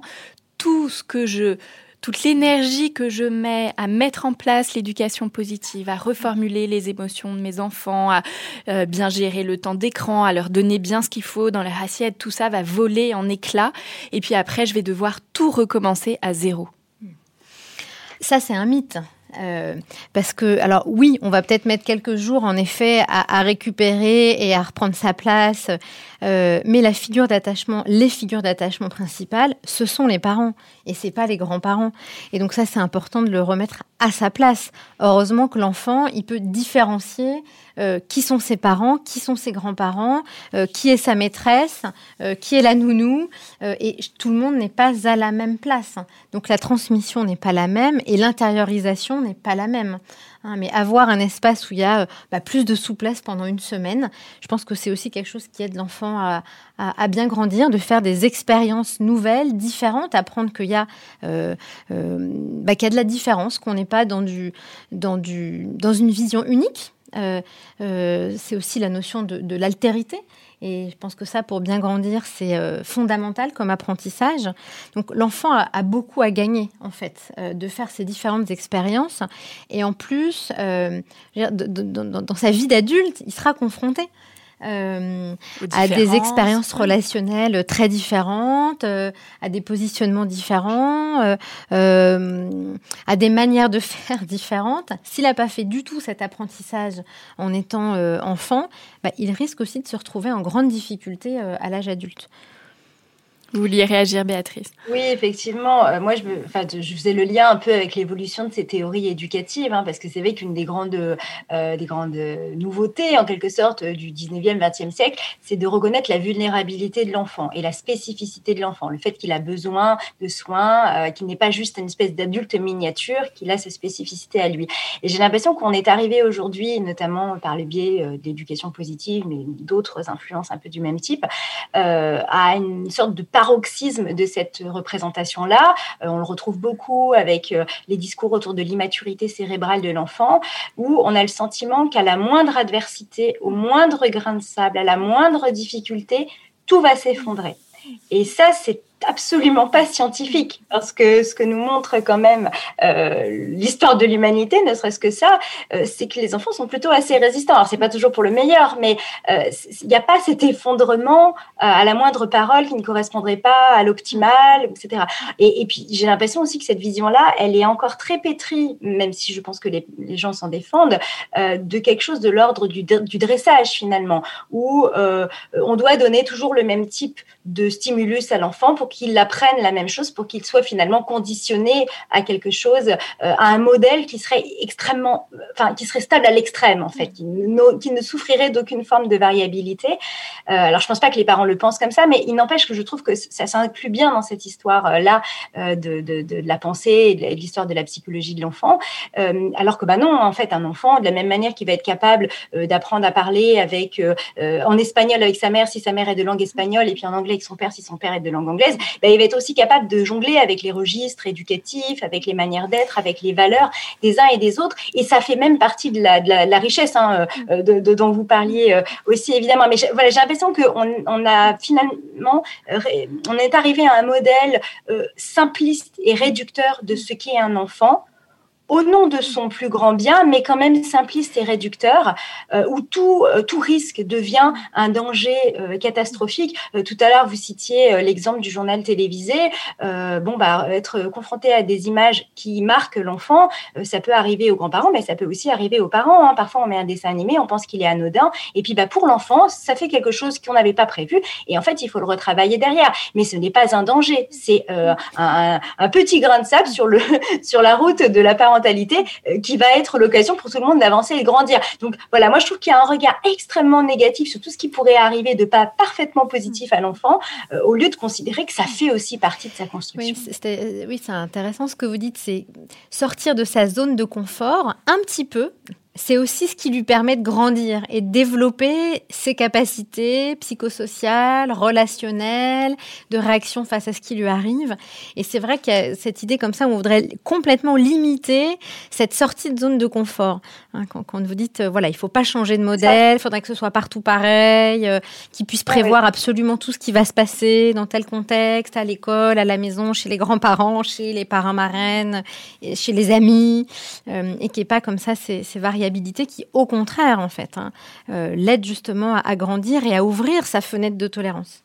tout ce que je toute l'énergie que je mets à mettre en place l'éducation positive, à reformuler les émotions de mes enfants, à euh, bien gérer le temps d'écran, à leur donner bien ce qu'il faut dans leur assiette, tout ça va voler en éclats. Et puis après, je vais devoir tout recommencer à zéro. Ça, c'est un mythe. Euh, parce que, alors oui, on va peut-être mettre quelques jours en effet à, récupérer et à reprendre sa place, euh, mais la figure d'attachement, les figures d'attachement principales, ce sont les parents et c'est pas les grands-parents. Et donc ça, c'est important de le remettre à sa place. Heureusement que l'enfant, il peut différencier euh, qui sont ses parents, qui sont ses grands-parents, euh, qui est sa maîtresse, euh, qui est la nounou. et tout le monde n'est pas à la même place. Donc la transmission n'est pas la même et l'intériorisation n'est pas la même. Hein. mais avoir un espace où il y a bah, plus de souplesse pendant une semaine, je pense que c'est aussi quelque chose qui aide l'enfant à, bien grandir, de faire des expériences nouvelles, différentes, apprendre qu'il y a, bah, de la différence, qu'on n'est pas dans une vision unique. Euh, euh, c'est aussi la notion de, l'altérité. Et je pense que ça, pour bien grandir, c'est euh, fondamental comme apprentissage. Donc l'enfant a, beaucoup à gagner, en fait, de faire ces différentes expériences. Et en plus, dans, sa vie d'adulte, il sera confronté euh, à des expériences relationnelles très différentes, euh, à des positionnements différents, euh, à des manières de faire différentes. S'il n'a pas fait du tout cet apprentissage en étant enfant, bah, il risque aussi de se retrouver en grande difficulté à l'âge adulte. Vous vouliez réagir, Béatrice Oui, effectivement. Euh, moi, je, je faisais le lien un peu avec l'évolution de ces théories éducatives, hein, parce que c'est vrai qu'une des grandes, euh, des grandes nouveautés, en quelque sorte, du 19e, 20e siècle, c'est de reconnaître la vulnérabilité de l'enfant et la spécificité de l'enfant. Le fait qu'il a besoin de soins, euh, qu'il n'est pas juste une espèce d'adulte miniature, qu'il a ses spécificités à lui. Et j'ai l'impression qu'on est arrivé aujourd'hui, notamment par le biais d'éducation positive, mais d'autres influences un peu du même type, à une sorte de paroxysme de cette représentation-là. Euh, on le retrouve beaucoup avec euh, les discours autour de l'immaturité cérébrale de l'enfant, où on a le sentiment qu'à la moindre adversité, au moindre grain de sable, à la moindre difficulté, tout va s'effondrer. Et ça, c'est absolument pas scientifique parce que ce que nous montre quand même euh, l'histoire de l'humanité, ne serait-ce que ça, euh, c'est que les enfants sont plutôt assez résistants. Alors c'est pas toujours pour le meilleur, mais euh, il n'y a pas cet effondrement à la moindre parole qui ne correspondrait pas à l'optimal, etc. Et, puis j'ai l'impression aussi que cette vision-là, elle est encore très pétrie, même si je pense que les, les gens s'en défendent, de quelque chose de l'ordre du, du, dressage finalement, où on doit donner toujours le même type de stimulus à l'enfant pour qu'il apprenne la même chose, pour qu'il soit finalement conditionné à quelque chose, euh, à un modèle qui serait extrêmement, enfin, qui serait stable à l'extrême, en fait, qui ne, ne souffrirait d'aucune forme de variabilité. Euh, alors, je pense pas que les parents le pensent comme ça, mais il n'empêche que je trouve que ça s'inclut bien dans cette histoire-là euh, de, de, de, la pensée et de l'histoire de la psychologie de l'enfant. alors que, bah non, en fait, un enfant, de la même manière qu'il va être capable d'apprendre à parler avec, en espagnol avec sa mère, si sa mère est de langue espagnole, et puis en anglais avec son père, si son père est de langue anglaise, ben, il va être aussi capable de jongler avec les registres éducatifs, avec les manières d'être, avec les valeurs des uns et des autres. Et ça fait même partie de la, richesse hein, euh, de, dont vous parliez euh, aussi, évidemment. Mais voilà, j'ai l'impression qu'on on a finalement, euh, on est arrivé à un modèle simpliste et réducteur de ce qu'est un enfant au nom de son plus grand bien, mais quand même simpliste et réducteur, euh, où tout, euh, tout risque devient un danger euh, catastrophique. tout à l'heure, vous citiez l'exemple du journal télévisé. bon, bah, être confronté à des images qui marquent l'enfant, ça peut arriver aux grands-parents, mais ça peut aussi arriver aux parents. Hein. Parfois, on met un dessin animé, on pense qu'il est anodin, et puis bah, pour l'enfant, ça fait quelque chose qu'on n'avait pas prévu, et en fait, il faut le retravailler derrière. Mais ce n'est pas un danger, c'est un, un, petit grain de sable sur, le, sur la route de la parentalité euh, qui va être l'occasion pour tout le monde d'avancer et de grandir. Donc voilà, moi je trouve qu'il y a un regard extrêmement négatif sur tout ce qui pourrait arriver de pas parfaitement positif à l'enfant, euh, au lieu de considérer que ça fait aussi partie de sa construction. Oui, c'est intéressant ce que vous dites, c'est sortir de sa zone de confort un petit peu, c'est aussi ce qui lui permet de grandir et de développer ses capacités psychosociales, relationnelles, de réaction face à ce qui lui arrive. Et c'est vrai qu'il y a cette idée comme ça où on voudrait complètement limiter cette sortie de zone de confort. Hein, quand, quand, vous dites, euh, voilà, il faut pas changer de modèle, il faudrait que ce soit partout pareil, euh, qu'il puisse prévoir absolument tout ce qui va se passer dans tel contexte, à l'école, à la maison, chez les grands-parents, chez les parents marraines, chez les amis, euh, et qui est pas comme ça ces, ces variables qui, au contraire, en fait, hein, euh, l'aide justement à, grandir et à ouvrir sa fenêtre de tolérance.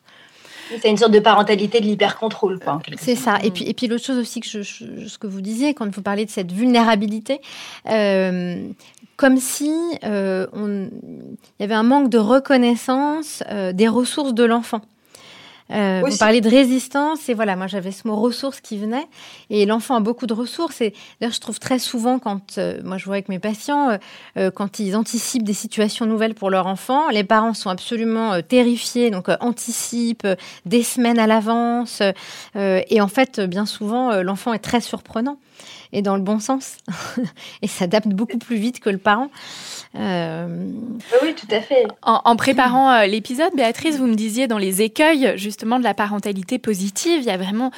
C'est une sorte de parentalité de l'hyper-contrôle. C'est ça. Et puis, et puis l'autre chose aussi que je, ce que vous disiez quand vous parlez de cette vulnérabilité, euh, comme si euh, il y avait un manque de reconnaissance des ressources de l'enfant. Euh, vous parlez de résistance et voilà, moi j'avais ce mot ressources qui venait et l'enfant a beaucoup de ressources et d'ailleurs je trouve très souvent quand euh, moi je vois avec mes patients euh, quand ils anticipent des situations nouvelles pour leur enfant, les parents sont absolument terrifiés donc anticipent des semaines à l'avance et en fait bien souvent l'enfant est très surprenant et dans le bon sens et s'adapte beaucoup plus vite que le parent. Euh... Oui, tout à fait. En, préparant euh, l'épisode, Béatrice, vous me disiez dans les écueils justement de la parentalité positive, il y a vraiment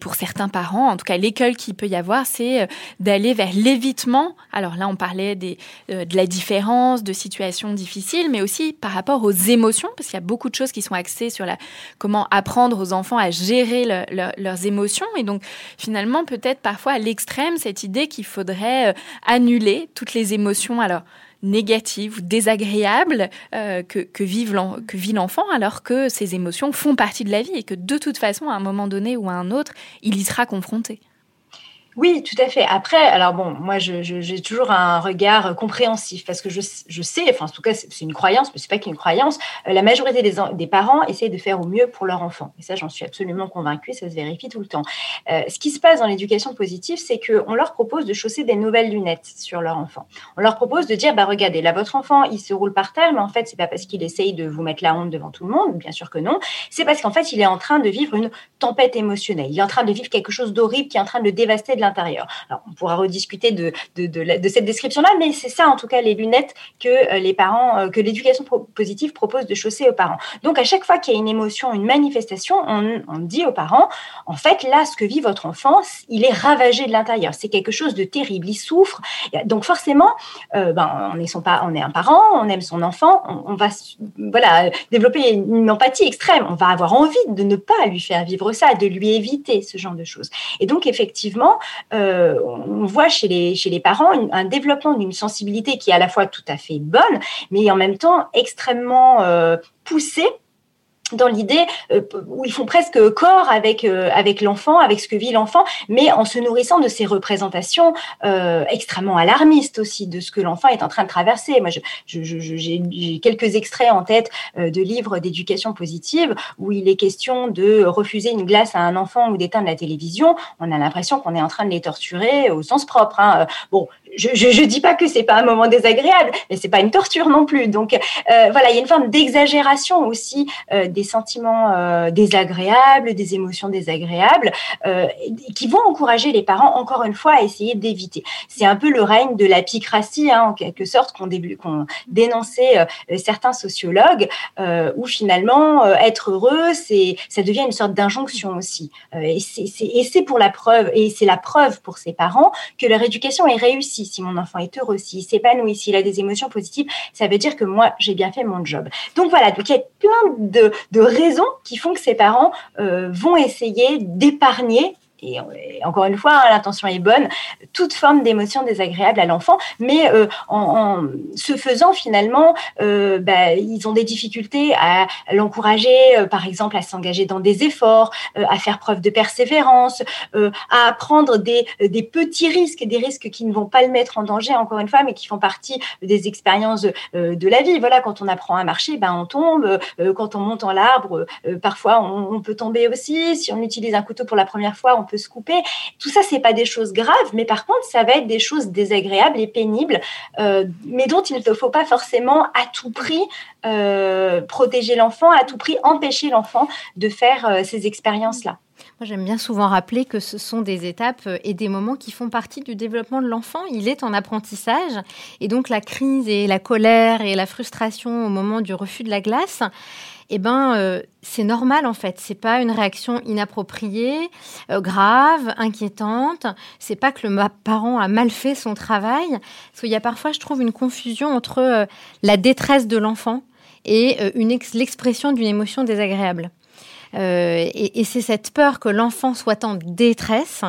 pour certains parents, en tout cas l'écueil qu'il peut y avoir, c'est euh, d'aller vers l'évitement. Alors là, on parlait des, euh, de la différence, de situations difficiles, mais aussi par rapport aux émotions, parce qu'il y a beaucoup de choses qui sont axées sur la comment apprendre aux enfants à gérer leurs émotions, et donc finalement peut-être parfois à cette idée qu'il faudrait annuler toutes les émotions. Alors négatives ou désagréables euh, que, que, que vit l'enfant, alors que ces émotions font partie de la vie et que de toute façon, à un moment donné ou à un autre, il y sera confronté. Oui, tout à fait. Après, alors bon, moi, j'ai toujours un regard compréhensif parce que je, je sais, enfin, en tout cas, c'est une croyance, mais c'est pas qu'une croyance. Euh, la majorité des, parents essayent de faire au mieux pour leur enfant. Et ça, j'en suis absolument convaincue, ça se vérifie tout le temps. Euh, ce qui se passe dans l'éducation positive, c'est qu'on leur propose de chausser des nouvelles lunettes sur leur enfant. On leur propose de dire, bah, regardez, là, votre enfant, il se roule par terre, mais en fait, c'est pas parce qu'il essaye de vous mettre la honte devant tout le monde, bien sûr que non. C'est parce qu'en fait, il est en train de vivre une tempête émotionnelle. Il est en train de vivre quelque chose d'horrible qui est en train de dévaster l'intérieur. Alors, on pourra rediscuter de, de, de, cette description-là, mais c'est ça, en tout cas, les lunettes que euh, les parents, euh, que l'éducation positive propose de chausser aux parents. Donc, à chaque fois qu'il y a une émotion, une manifestation, on, on, dit aux parents, en fait, là, ce que vit votre enfant, il est ravagé de l'intérieur. C'est quelque chose de terrible. Il souffre. Donc, forcément, euh, ben, on est son on est un parent, on aime son enfant, on, va, voilà, développer une empathie extrême. On va avoir envie de ne pas lui faire vivre ça, de lui éviter ce genre de choses. Et donc, effectivement, euh, on voit chez les, chez les parents un développement d'une sensibilité qui est à la fois tout à fait bonne, mais en même temps extrêmement euh, poussée dans l'idée euh, où ils font presque corps avec euh, avec l'enfant, avec ce que vit l'enfant, mais en se nourrissant de ces représentations euh, extrêmement alarmistes aussi de ce que l'enfant est en train de traverser. Moi, j'ai je, quelques extraits en tête de livres d'éducation positive où il est question de refuser une glace à un enfant ou d'éteindre la télévision. On a l'impression qu'on est en train de les torturer au sens propre. Hein. Bon, je, je, dis pas que c'est pas un moment désagréable, mais c'est pas une torture non plus. Donc euh, voilà, il y a une forme d'exagération aussi euh, des sentiments euh, désagréables, des émotions désagréables, euh, qui vont encourager les parents encore une fois à essayer d'éviter. C'est un peu le règne de la picratie, hein, en quelque sorte, qu'on qu'on dénonçait euh, certains sociologues, où finalement être heureux, ça devient une sorte d'injonction aussi. et c'est pour la preuve, et c'est la preuve pour ces parents que leur éducation est réussie si mon enfant est heureux, s'il s'épanouit, s'il a des émotions positives, ça veut dire que moi, j'ai bien fait mon job. Donc voilà, donc il y a plein de, raisons qui font que ces parents euh, vont essayer d'épargner et, encore une fois, hein, l'intention est bonne, toute forme d'émotion désagréable à l'enfant, mais euh, en, se faisant finalement, euh, bah, ils ont des difficultés à l'encourager, euh, par exemple, à s'engager dans des efforts, à faire preuve de persévérance, à prendre des, des petits risques, des risques qui ne vont pas le mettre en danger, encore une fois, mais qui font partie des expériences de la vie. Voilà, quand on apprend à marcher, ben on tombe. quand on monte en l'arbre, parfois on, on, peut tomber aussi. Si on utilise un couteau pour la première fois, on peut se couper. Tout ça, c'est pas des choses graves, mais par contre, ça va être des choses désagréables et pénibles, euh, mais dont il ne faut pas forcément à tout prix euh, protéger l'enfant, à tout prix empêcher l'enfant de faire euh, ces expériences-là. Moi, j'aime bien souvent rappeler que ce sont des étapes et des moments qui font partie du développement de l'enfant. Il est en apprentissage et donc la crise et la colère et la frustration au moment du refus de la glace, eh ben, euh, c'est normal en fait. C'est pas une réaction inappropriée, euh, grave, inquiétante. C'est pas que le parent a mal fait son travail. Parce qu'il y a parfois, je trouve, une confusion entre euh, la détresse de l'enfant et l'expression d'une émotion désagréable. Euh, et, c'est cette peur que l'enfant soit en détresse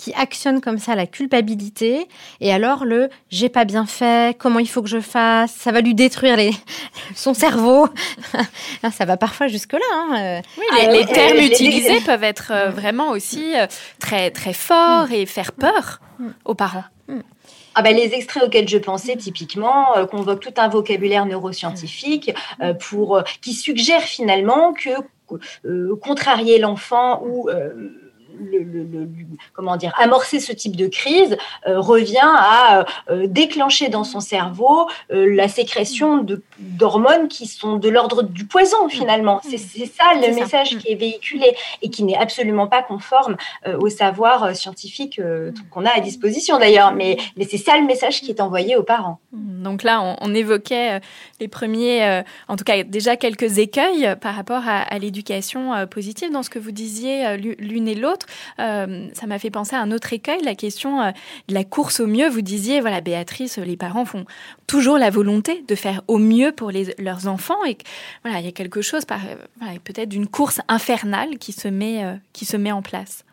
qui actionne comme ça la culpabilité. Et alors le j'ai pas bien fait, comment il faut que je fasse, ça va lui détruire les, son cerveau. Ah, ça va parfois jusque là. Hein. Oui, les, ah, termes utilisés peuvent être euh, vraiment aussi euh, très très forts et faire peur aux parents. Ah ben, les extraits auxquels je pensais typiquement convoquent tout un vocabulaire neuroscientifique pour qui suggère finalement que euh, contrarier l'enfant ou euh, le, comment dire, amorcer ce type de crise euh, revient à euh, déclencher dans son cerveau euh, la sécrétion d'hormones qui sont de l'ordre du poison finalement. C'est ça le message qui est véhiculé et qui n'est absolument pas conforme au savoir scientifique qu'on a à disposition d'ailleurs. Mais, mais c'est ça le message qui est envoyé aux parents. Donc là, on, évoquait les premiers, en tout cas déjà quelques écueils par rapport à, à l'éducation positive dans ce que vous disiez l'une et l'autre. Euh, ça m'a fait penser à un autre écueil, la question euh, de la course au mieux. Vous disiez, voilà, Béatrice, les parents font toujours la volonté de faire au mieux pour leurs enfants et voilà, il y a quelque chose, peut-être d'une course infernale qui se met, euh, qui se met en place.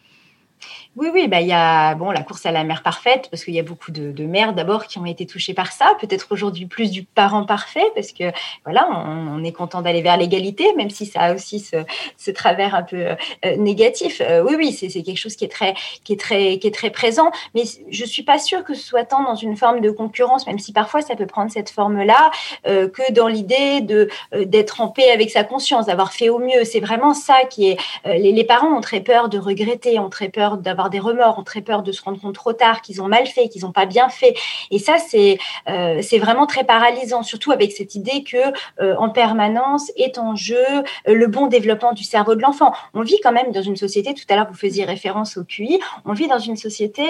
Oui, oui, bah, il y a bon, la course à la mère parfaite, parce qu'il y a beaucoup de, mères d'abord qui ont été touchées par ça, peut-être aujourd'hui plus du parent parfait, parce que voilà, on, est content d'aller vers l'égalité, même si ça a aussi ce, travers un peu euh, négatif. Euh, oui, oui, c'est quelque chose qui est, très, qui, est très, qui est très présent, mais je ne suis pas sûre que ce soit tant dans une forme de concurrence, même si parfois ça peut prendre cette forme-là, euh, que dans l'idée d'être en paix avec sa conscience, d'avoir fait au mieux. C'est vraiment ça qui est... les, les parents ont très peur de regretter, ont très peur d'avoir des remords, ont très peur de se rendre compte trop tard qu'ils ont mal fait, qu'ils n'ont pas bien fait. Et ça, c'est euh, c'est vraiment très paralysant, surtout avec cette idée que euh, en permanence est en jeu euh, le bon développement du cerveau de l'enfant. On vit quand même dans une société. Tout à l'heure, vous faisiez référence au QI. On vit dans une société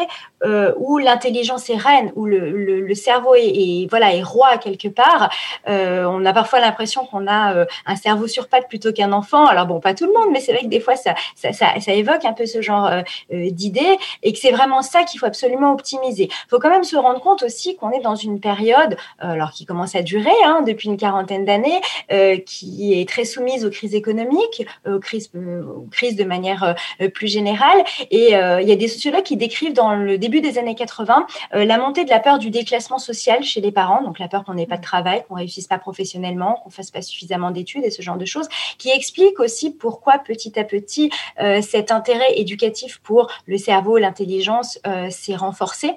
où l'intelligence est reine, où le, le, cerveau est, voilà est roi quelque part. on a parfois l'impression qu'on a un cerveau sur pattes plutôt qu'un enfant. Alors bon, pas tout le monde, mais c'est vrai que des fois ça, ça, ça évoque un peu ce genre d'idée et que c'est vraiment ça qu'il faut absolument optimiser. Il faut quand même se rendre compte aussi qu'on est dans une période, euh, alors qui commence à durer hein, depuis une quarantaine d'années, euh, qui est très soumise aux crises économiques, aux crises, aux crises de manière euh, plus générale. Et il y a des sociologues qui décrivent dans le début des années 80 la montée de la peur du déclassement social chez les parents, donc la peur qu'on n'ait pas de travail, qu'on réussisse pas professionnellement, qu'on fasse pas suffisamment d'études et ce genre de choses, qui explique aussi pourquoi petit à petit cet intérêt éducatif pour le cerveau, l'intelligence euh, s'est renforcée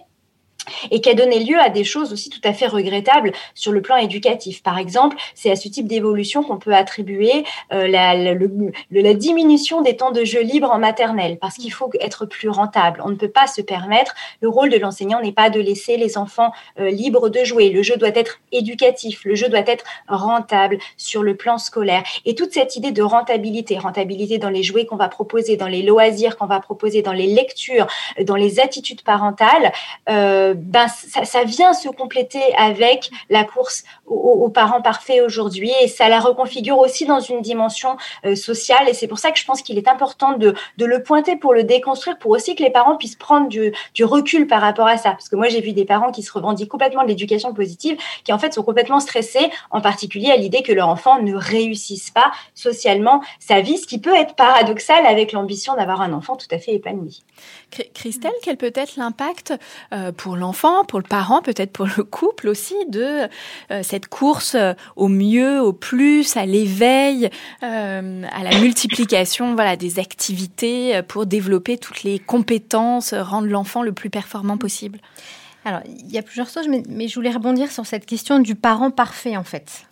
et qui a donné lieu à des choses aussi tout à fait regrettables sur le plan éducatif. Par exemple, c'est à ce type d'évolution qu'on peut attribuer euh, la, la, diminution des temps de jeu libre en maternelle, parce qu'il faut être plus rentable. On ne peut pas se permettre, le rôle de l'enseignant n'est pas de laisser les enfants euh, libres de jouer. Le jeu doit être éducatif, le jeu doit être rentable sur le plan scolaire. Et toute cette idée de rentabilité, rentabilité dans les jouets qu'on va proposer, dans les loisirs qu'on va proposer, dans les lectures, dans les attitudes parentales, euh, ben, ça, vient se compléter avec la course aux, parents parfaits aujourd'hui et ça la reconfigure aussi dans une dimension euh, sociale et c'est pour ça que je pense qu'il est important de, le pointer pour le déconstruire, pour aussi que les parents puissent prendre du, recul par rapport à ça. Parce que moi, j'ai vu des parents qui se revendiquent complètement de l'éducation positive, qui en fait sont complètement stressés, en particulier à l'idée que leur enfant ne réussisse pas socialement sa vie, ce qui peut être paradoxal avec l'ambition d'avoir un enfant tout à fait épanoui. Christelle, quel peut être l'impact euh, pour l'enfant, pour le parent, peut-être pour le couple aussi, de euh, cette course euh, au mieux, au plus, à l'éveil, à la multiplication voilà, des activités pour développer toutes les compétences, rendre l'enfant le plus performant possible? Alors, il y a plusieurs choses, mais, je voulais rebondir sur cette question du parent parfait, en fait.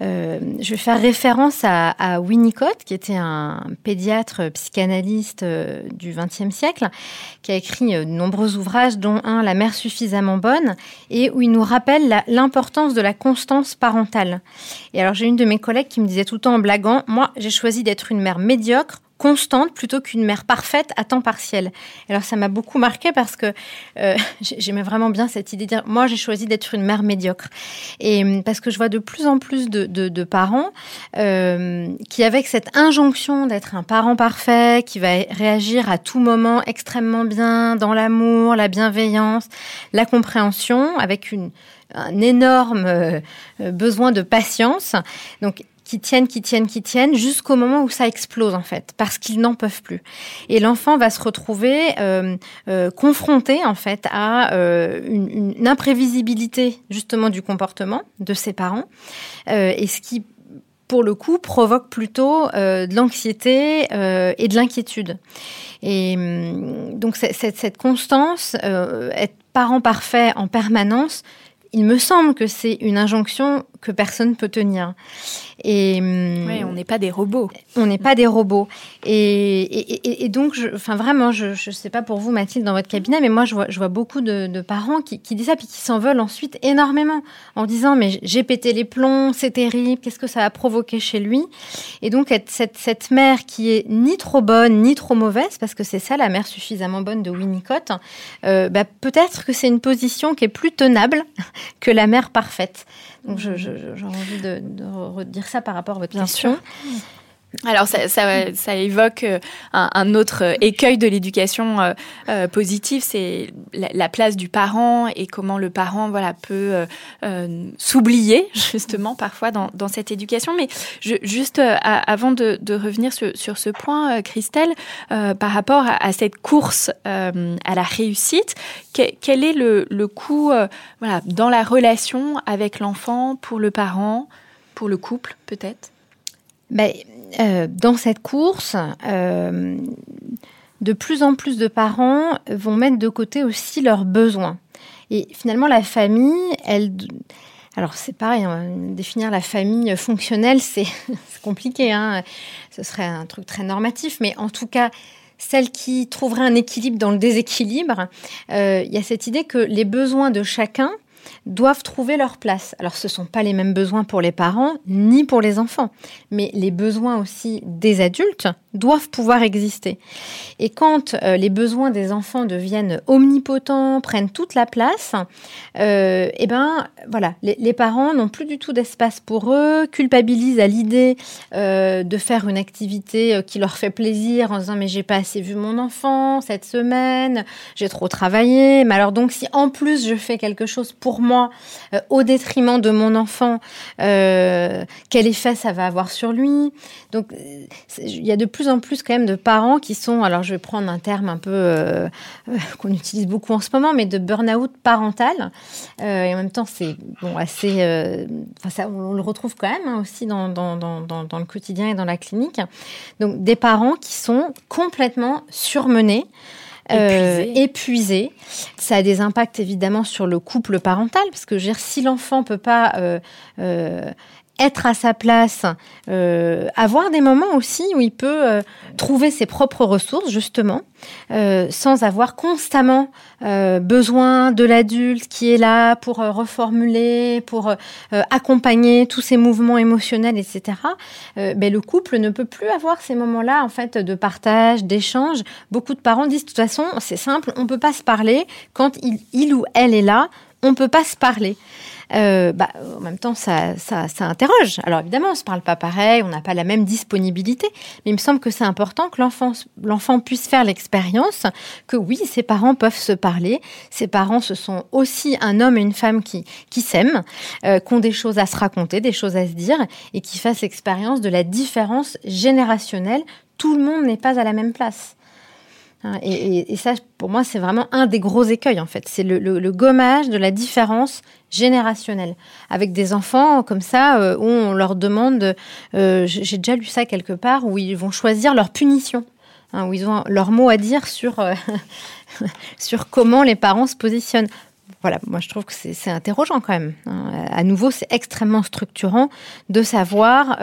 Je vais faire référence à, Winnicott, qui était un pédiatre psychanalyste euh, du XXe siècle, qui a écrit de nombreux ouvrages, dont un La mère suffisamment bonne, et où il nous rappelle l'importance de la constance parentale. Et alors j'ai une de mes collègues qui me disait tout le temps en blaguant, moi j'ai choisi d'être une mère médiocre constante plutôt qu'une mère parfaite à temps partiel. Alors ça m'a beaucoup marqué parce que euh, j'aimais vraiment bien cette idée de dire moi j'ai choisi d'être une mère médiocre et hum, parce que je vois de plus en plus de, parents euh, qui avec cette injonction d'être un parent parfait qui va réagir à tout moment extrêmement bien dans l'amour, la bienveillance, la compréhension avec une un énorme euh, besoin de patience. Donc qui tiennent, qui tiennent, qui tiennent, jusqu'au moment où ça explose en fait, parce qu'ils n'en peuvent plus. Et l'enfant va se retrouver euh, euh, confronté en fait à euh, une, imprévisibilité justement du comportement de ses parents, et ce qui pour le coup, provoque plutôt de l'anxiété et de l'inquiétude. Et hum, donc cette, constance, être parent parfait en permanence, il me semble que c'est une injonction que personne peut tenir. Et hum, on n'est pas des robots. On n'est pas des robots. Et, donc, je, enfin vraiment, je ne sais pas pour vous, Mathilde, dans votre cabinet, mais moi, je vois, je vois beaucoup de, parents qui, disent ça puis qui s'en veulent ensuite énormément en disant mais j'ai pété les plombs, c'est terrible, qu'est-ce que ça a provoqué chez lui? Et donc cette, cette mère qui est ni trop bonne ni trop mauvaise, parce que c'est ça la mère suffisamment bonne de Winnicott, euh, bah, peut-être que c'est une position qui est plus tenable que la mère parfaite. Donc j'ai envie de, de redire ça par rapport à votre Bien question. Sûr. Alors ça, évoque euh, un, autre euh, écueil de l'éducation euh, positive, c'est la, place du parent et comment le parent voilà peut s'oublier justement parfois dans, cette éducation. Mais juste avant de, revenir sur, ce point, Christelle, par rapport à, cette course à la réussite, quel est le, le coût voilà dans la relation avec l'enfant pour le parent, pour le couple peut-être? Ben, euh, dans cette course, euh, de plus en plus de parents vont mettre de côté aussi leurs besoins. Et finalement, la famille, elle. Alors, c'est pareil, hein, définir la famille fonctionnelle, c'est compliqué. Hein. Ce serait un truc très normatif, mais en tout cas, celle qui trouverait un équilibre dans le déséquilibre, euh, il y a cette idée que les besoins de chacun doivent trouver leur place. Alors ce ne sont pas les mêmes besoins pour les parents ni pour les enfants, mais les besoins aussi des adultes doivent pouvoir exister. Et quand euh, les besoins des enfants deviennent omnipotents, prennent toute la place, euh, eh ben voilà, les, parents n'ont plus du tout d'espace pour eux, culpabilisent à l'idée euh, de faire une activité qui leur fait plaisir en disant mais j'ai pas assez vu mon enfant cette semaine, j'ai trop travaillé. Mais alors donc si en plus je fais quelque chose pour moi au détriment de mon enfant, quel effet ça va avoir sur lui Donc il y a de plus en plus quand même de parents qui sont, alors je vais prendre un terme un peu euh, euh, qu'on utilise beaucoup en ce moment, mais de burn-out parental. Euh, et en même temps, c'est bon, assez. ça, on, le retrouve quand même hein, aussi dans, le quotidien et dans la clinique. Donc, des parents qui sont complètement surmenés. Épuisés. Ça a des impacts évidemment sur le couple parental, parce que je veux dire, si l'enfant peut pas être à sa place, euh, avoir des moments aussi où il peut euh, trouver ses propres ressources, justement, euh, sans avoir constamment besoin de l'adulte qui est là pour reformuler, pour accompagner tous ces mouvements émotionnels, etc. ben, le couple ne peut plus avoir ces moments-là, en fait, de partage, d'échange. Beaucoup de parents disent, de toute façon, c'est simple, on peut pas se parler. Quand il, il ou elle est là, on peut pas se parler. Euh, bah, en même temps, ça, ça, ça, interroge. Alors évidemment, on ne se parle pas pareil, on n'a pas la même disponibilité, mais il me semble que c'est important que l'enfant puisse faire l'expérience que oui, ses parents peuvent se parler, ses parents, ce sont aussi un homme et une femme qui, s'aiment, euh, qui ont des choses à se raconter, des choses à se dire, et qui fassent l'expérience de la différence générationnelle. Tout le monde n'est pas à la même place. Hein, et, ça, pour moi, c'est vraiment un des gros écueils, en fait. C'est le, gommage de la différence générationnelle. Avec des enfants comme ça, euh, où on leur demande, euh, j'ai déjà lu ça quelque part, où ils vont choisir leur punition, hein, où ils ont leur mot à dire sur, euh, sur comment les parents se positionnent. voilà, moi je trouve que c'est interrogeant quand même. Hein. À nouveau, c'est extrêmement structurant de savoir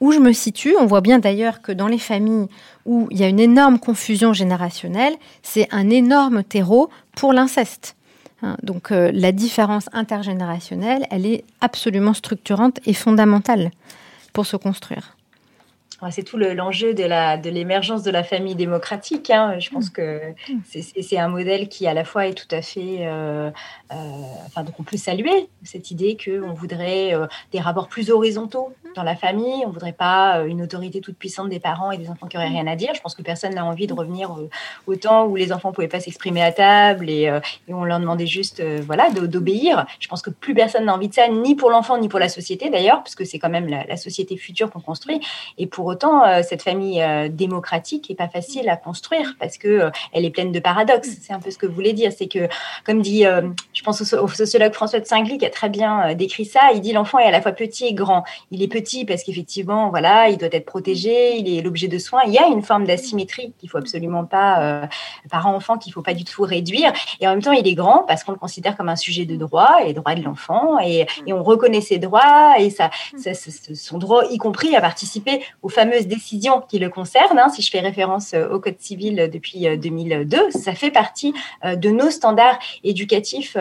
où je me situe. On voit bien d'ailleurs que dans les familles où il y a une énorme confusion générationnelle, c'est un énorme terreau pour l'inceste. Hein. Donc euh, la différence intergénérationnelle, elle est absolument structurante et fondamentale pour se construire. C'est tout l'enjeu de l'émergence de, la famille démocratique. Hein. Je pense mm. que mm. c'est un modèle qui à la fois est tout à fait, euh, euh, enfin donc on peut saluer cette idée qu'on voudrait euh, des rapports plus horizontaux dans la famille. On voudrait pas une autorité toute puissante des parents et des enfants qui auraient rien à dire. Je pense que personne n'a envie de revenir au temps où les enfants pouvaient pas s'exprimer à table et, on leur demandait juste, voilà, d'obéir. Je pense que plus personne n'a envie de ça, ni pour l'enfant ni pour la société d'ailleurs, parce que c'est quand même la, la société future qu'on construit. Et pour autant, euh, cette famille euh, démocratique n'est pas facile à construire parce que euh, elle est pleine de paradoxes. C'est un peu ce que vous voulez dire. C'est que, comme dit, je pense au, sociologue François de Singly qui a très bien décrit ça, il dit l'enfant est à la fois petit et grand. Il est petit parce qu'effectivement, voilà, il doit être protégé, il est l'objet de soins. Il y a une forme d'asymétrie qu'il faut absolument pas, parent-enfant, qu'il faut pas du tout réduire. Et en même temps, il est grand parce qu'on le considère comme un sujet de droit et droit de l'enfant et, on reconnaît ses droits et ça, son droit, y compris à participer aux fameuses décisions qui le concernent. Hein. si je fais référence euh, au Code civil depuis 2002, euh, ça fait partie euh, de nos standards éducatifs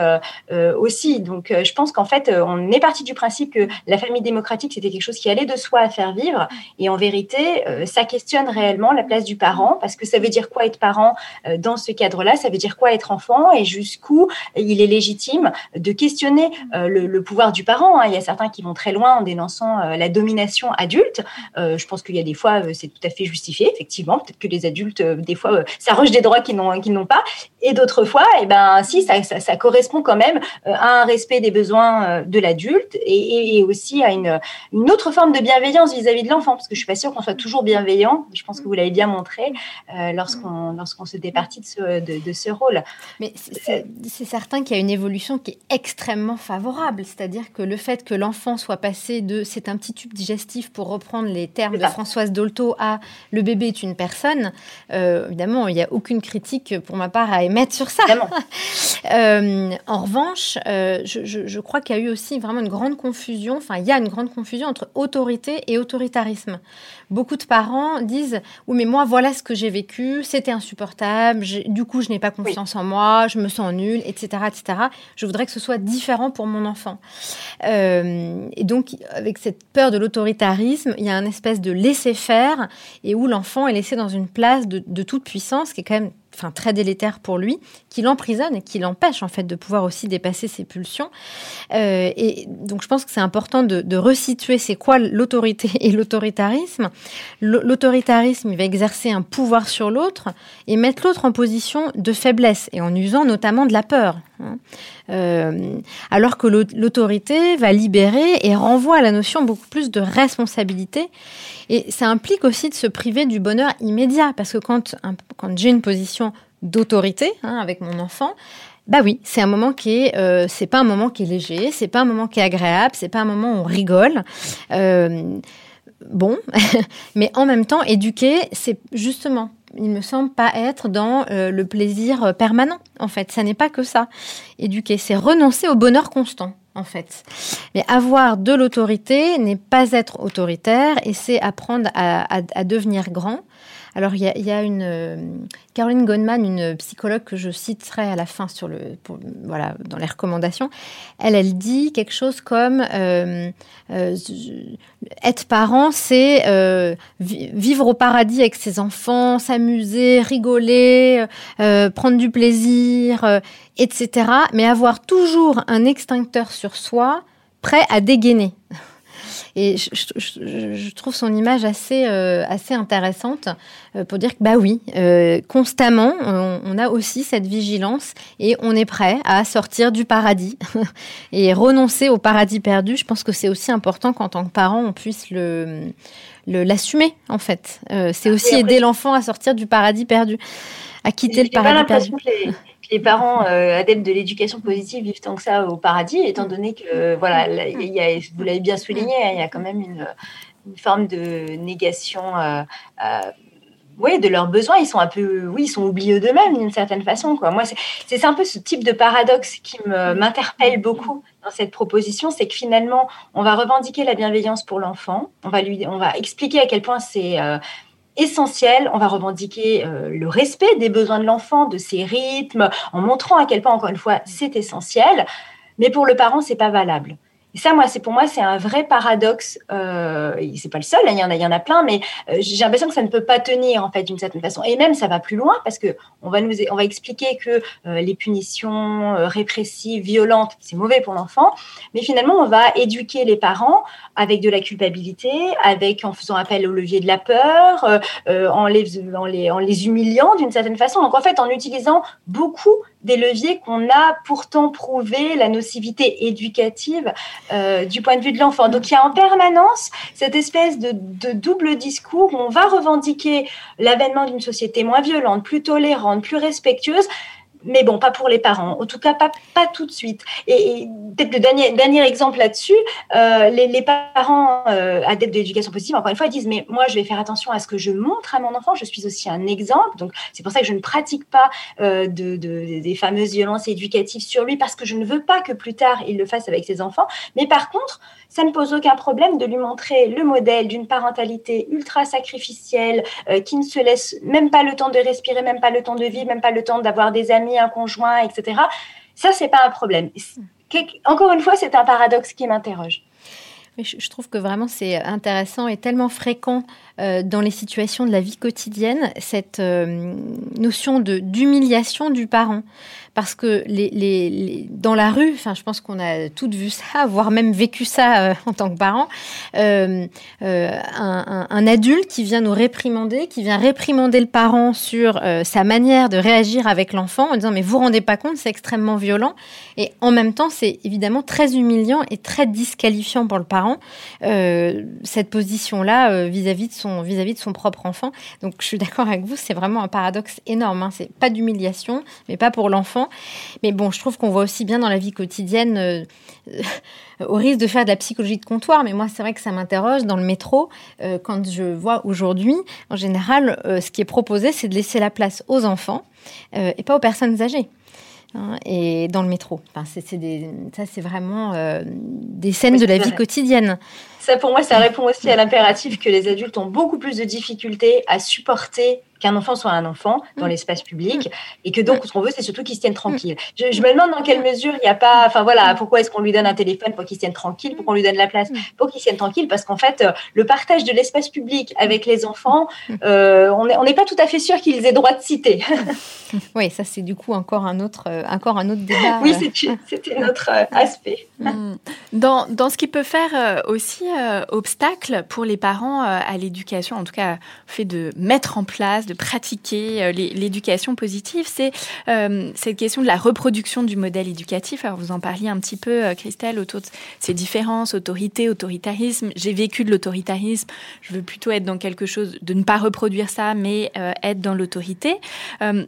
aussi. Donc, je pense qu'en fait, on est parti du principe que la famille démocratique, c'était quelque chose qui allait de soi à faire vivre. Et en vérité, ça questionne réellement la place du parent, parce que ça veut dire quoi être parent dans ce cadre-là? Ça veut dire quoi être enfant? Et jusqu'où il est légitime de questionner le, pouvoir du parent. Hein? Il y a certains qui vont très loin en dénonçant la domination adulte. je pense qu'il y a des fois, euh, c'est tout à fait justifié, effectivement. Peut-être que les adultes, euh, des fois, euh, s'arrogent des droits qu'ils n'ont, n'ont pas. Et d'autres fois, eh ben, si, ça, ça, correspond quand même à un respect des besoins de l'adulte et, aussi à une, une, autre forme de bienveillance vis-à-vis de l'enfant. Parce que je suis pas sûre qu'on soit toujours bienveillant. Je pense que vous l'avez bien montré lorsqu'on, lorsqu'on se départit de ce, de, ce rôle. Mais c'est, c'est certain qu'il y a une évolution qui est extrêmement favorable. C'est-à-dire que le fait que l'enfant soit passé de c'est un petit tube digestif, pour reprendre les termes de Françoise Dolto à le bébé est une personne, euh, évidemment, il n'y a aucune critique pour ma part à émettre sur ça. euh, en revanche, euh, je, je, je, crois qu'il y a eu aussi vraiment une grande confusion, enfin, il y a une grande confusion entre autorité et autoritarisme beaucoup de parents disent Oui, mais moi, voilà ce que j'ai vécu, c'était insupportable, du coup, je n'ai pas confiance en moi, je me sens nul, etc., etc. Je voudrais que ce soit différent pour mon enfant. Euh, et donc, avec cette peur de l'autoritarisme, il y a un espèce de laisser-faire et où l'enfant est laissé dans une place de, de toute puissance qui est quand même enfin très délétère pour lui, qui l'emprisonne et qui l'empêche en fait de pouvoir aussi dépasser ses pulsions. Euh, et donc je pense que c'est important de, de resituer c'est quoi l'autorité et l'autoritarisme. L'autoritarisme, il va exercer un pouvoir sur l'autre et mettre l'autre en position de faiblesse et en usant notamment de la peur. Hein. Euh, alors que l'autorité va libérer et renvoie à la notion beaucoup plus de responsabilité. Et ça implique aussi de se priver du bonheur immédiat, parce que quand, j'ai une position d'autorité hein, avec mon enfant, bah oui, c'est un moment qui est, euh, c'est pas un moment qui est léger, c'est pas un moment qui est agréable, c'est pas un moment où on rigole. Euh, bon, mais en même temps, éduquer, c'est justement il me semble pas être dans euh, le plaisir euh, permanent. En fait, ça n'est pas que ça. Éduquer, c'est renoncer au bonheur constant. En fait, mais avoir de l'autorité n'est pas être autoritaire et c'est apprendre à, à devenir grand alors, il y a, une euh, Caroline Goldman, une psychologue que je citerai à la fin sur le, voilà, dans les recommandations. Elle, elle dit quelque chose comme euh, euh, être parent, c'est vivre au paradis avec ses enfants, s'amuser, rigoler, prendre du plaisir, etc. Mais avoir toujours un extincteur sur soi, prêt à dégainer. Et je, trouve son image assez, euh, assez intéressante euh, pour dire que, bah oui, euh, constamment, on, a aussi cette vigilance et on est prêt à sortir du paradis et renoncer au paradis perdu. Je pense que c'est aussi important qu'en tant que parent, on puisse le l'assumer en fait. c'est ah aussi aider l'enfant à sortir du paradis perdu, à quitter le paradis perdu les parents euh, adeptes de l'éducation positive vivent tant que ça au paradis, étant donné que, voilà, vous l'avez bien souligné, hein, il y a quand même une, forme de négation euh, euh, oui, de leurs besoins, ils sont un peu, oui, ils sont oubliés d'eux-mêmes d'une certaine façon. Quoi. Moi, c'est un peu ce type de paradoxe qui m'interpelle beaucoup dans cette proposition, c'est que finalement, on va revendiquer la bienveillance pour l'enfant, on va lui, on va expliquer à quel point c'est euh, essentiel, on va revendiquer euh, le respect des besoins de l'enfant, de ses rythmes, en montrant à quel point, encore une fois, c'est essentiel. Mais pour le parent, c'est pas valable. Et ça, moi, c'est pour moi, c'est un vrai paradoxe. Euh, c'est pas le seul, hein, il y en a, il y en a plein, mais euh, j'ai l'impression que ça ne peut pas tenir en fait d'une certaine façon. Et même, ça va plus loin parce que on va nous, on va expliquer que euh, les punitions euh, répressives, violentes, c'est mauvais pour l'enfant, mais finalement, on va éduquer les parents avec de la culpabilité, avec en faisant appel au levier de la peur, en les, en les, en les humiliant d'une certaine façon. Donc en fait, en utilisant beaucoup des leviers qu'on a pourtant prouvé la nocivité éducative euh, du point de vue de l'enfant. Donc il y a en permanence cette espèce de, de double discours où on va revendiquer l'avènement d'une société moins violente, plus tolérante, plus respectueuse, mais bon, pas pour les parents. En tout cas, pas, pas tout de suite. Et, peut-être le dernier, dernier exemple là-dessus, euh, les, les, parents euh, adeptes de l'éducation positive, encore une fois, ils disent, mais moi, je vais faire attention à ce que je montre à mon enfant. Je suis aussi un exemple. Donc, c'est pour ça que je ne pratique pas euh, de, de, des fameuses violences éducatives sur lui, parce que je ne veux pas que plus tard, il le fasse avec ses enfants. Mais par contre, ça ne pose aucun problème de lui montrer le modèle d'une parentalité ultra sacrificielle, euh, qui ne se laisse même pas le temps de respirer, même pas le temps de vivre, même pas le temps d'avoir des amis, un conjoint, etc. Ça, c'est pas un problème. Encore une fois, c'est un paradoxe qui m'interroge. Je trouve que vraiment c'est intéressant et tellement fréquent euh, dans les situations de la vie quotidienne, cette euh, notion de d'humiliation du parent. Parce que les, les, dans la rue, enfin, je pense qu'on a toutes vu ça, voire même vécu ça euh, en tant que parent, un, un, adulte qui vient nous réprimander, qui vient réprimander le parent sur sa manière de réagir avec l'enfant en disant mais vous rendez pas compte, c'est extrêmement violent. Et en même temps c'est évidemment très humiliant et très disqualifiant pour le parent cette position-là vis-à-vis de vis-à-vis de son propre enfant. Donc je suis d'accord avec vous, c'est vraiment un paradoxe énorme. Hein. C'est pas d'humiliation, mais pas pour l'enfant mais bon, je trouve qu'on voit aussi bien dans la vie quotidienne, euh, au risque de faire de la psychologie de comptoir, mais moi, c'est vrai que ça m'interroge dans le métro, euh, quand je vois aujourd'hui, en général, euh, ce qui est proposé, c'est de laisser la place aux enfants et pas aux personnes âgées. Hein, et dans le métro. Enfin, ça, c'est vraiment des scènes de la vie quotidienne. Ça, pour moi, ça répond aussi à l'impératif que les adultes ont beaucoup plus de difficultés à supporter qu'un enfant soit un enfant dans mm. l'espace public et que donc ce qu'on veut c'est surtout qu'il se tienne tranquille. Je, me demande dans quelle mesure il n'y a pas, enfin voilà, pourquoi est-ce qu'on lui donne un téléphone pour qu'il se tienne tranquille, pour qu'on lui donne la place? Pour qu'il se tienne tranquille, parce qu'en fait euh, le partage de l'espace public avec les enfants, euh, on n'est pas tout à fait sûr qu'ils aient droit de citer. oui, ça c'est du coup encore un autre, euh, encore un autre débat. oui, c'était notre aspect. Mm. Dans, dans, ce qui peut faire aussi obstacle pour les parents à l'éducation, en tout cas fait de mettre en place, de pratiquer euh, l'éducation positive, c'est euh, cette question de la reproduction du modèle éducatif. Alors vous en parliez un petit peu, euh, Christelle, autour de ces différences, autorité, autoritarisme. J'ai vécu de l'autoritarisme. Je veux plutôt être dans quelque chose de ne pas reproduire ça, mais être dans l'autorité.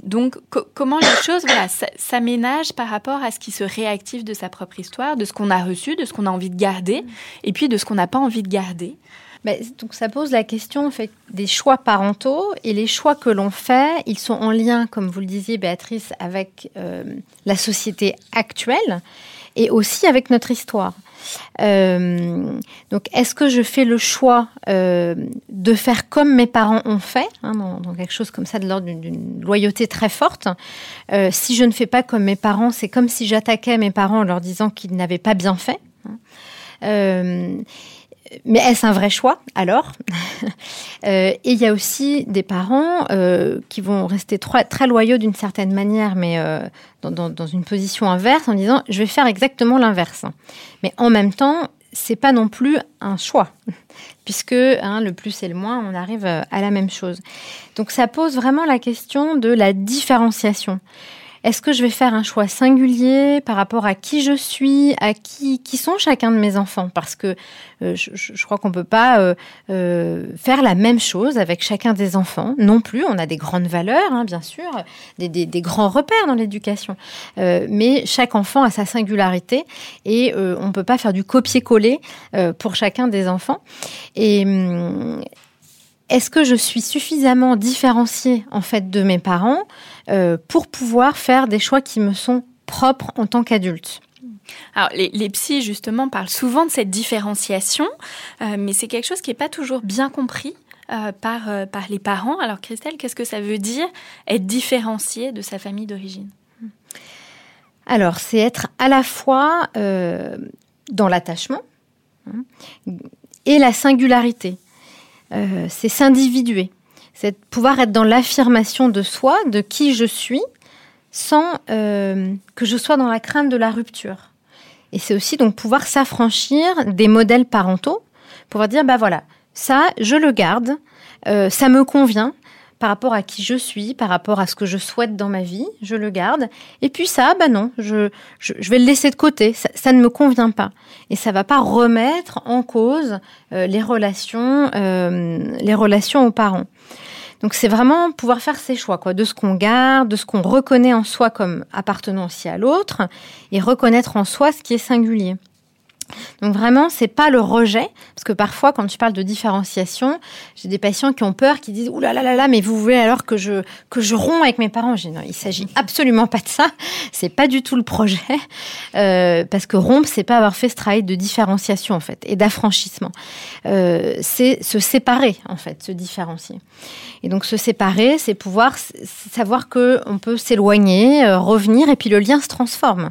donc comment les choses voilà, s'aménagent par rapport à ce qui se réactive de sa propre histoire, de ce qu'on a reçu, de ce qu'on a envie de garder, et puis de ce qu'on n'a pas envie de garder. Ben, donc ça pose la question des choix parentaux et les choix que l'on fait, ils sont en lien, comme vous le disiez Béatrice, avec euh, la société actuelle et aussi avec notre histoire. Euh, donc, est-ce que je fais le choix euh, de faire comme mes parents ont fait, hein, dans, quelque chose comme ça, de l'ordre d'une loyauté très forte Si je ne fais pas comme mes parents, c'est comme si j'attaquais mes parents en leur disant qu'ils n'avaient pas bien fait. Hein. Mais est-ce un vrai choix alors euh, Et il y a aussi des parents euh, qui vont rester très, loyaux d'une certaine manière, mais euh, dans, une position inverse, en disant je vais faire exactement l'inverse. Mais en même temps, c'est pas non plus un choix, puisque hein, le plus et le moins, on arrive à la même chose. Donc ça pose vraiment la question de la différenciation. Est-ce que je vais faire un choix singulier par rapport à qui je suis, à qui, qui sont chacun de mes enfants? Parce que euh, je, crois qu'on peut pas euh, euh, faire la même chose avec chacun des enfants non plus. On a des grandes valeurs, hein, bien sûr, des, des, grands repères dans l'éducation, mais chaque enfant a sa singularité et on peut pas faire du copier-coller pour chacun des enfants. Et, hum, est-ce que je suis suffisamment différenciée en fait de mes parents pour pouvoir faire des choix qui me sont propres en tant qu'adulte? Alors, les, les, psys, justement, parlent souvent de cette différenciation, mais c'est quelque chose qui n'est pas toujours bien compris euh, par, euh, par les parents. Alors Christelle, qu'est-ce que ça veut dire être différencié de sa famille d'origine? Alors c'est être à la fois euh, dans l'attachement hein, et la singularité. C'est s'individuer. C'est pouvoir être dans l'affirmation de soi, de qui je suis, sans que je sois dans la crainte de la rupture. Et c'est aussi donc pouvoir s'affranchir des modèles parentaux, pouvoir dire, bah voilà, ça, je le garde, euh, ça me convient par rapport à qui je suis, par rapport à ce que je souhaite dans ma vie, je le garde. Et puis ça, bah non, je, je, vais le laisser de côté, ça, ne me convient pas. Et ça va pas remettre en cause euh, les relations, euh, les relations aux parents. Donc c'est vraiment pouvoir faire ses choix, quoi, de ce qu'on garde, de ce qu'on reconnaît en soi comme appartenant aussi à l'autre, et reconnaître en soi ce qui est singulier. Donc vraiment, c'est pas le rejet, parce que parfois, quand tu parles de différenciation, j'ai des patients qui ont peur, qui disent oulala là là là, mais vous voulez alors que je que je romps avec mes parents? J'ai non, il s'agit absolument pas de ça. C'est pas du tout le projet, euh, parce que rompre, c'est pas avoir fait ce travail de différenciation en fait et d'affranchissement. Euh, c'est se séparer en fait, se différencier. Et donc se séparer, c'est pouvoir savoir que on peut s'éloigner, euh, revenir, et puis le lien se transforme.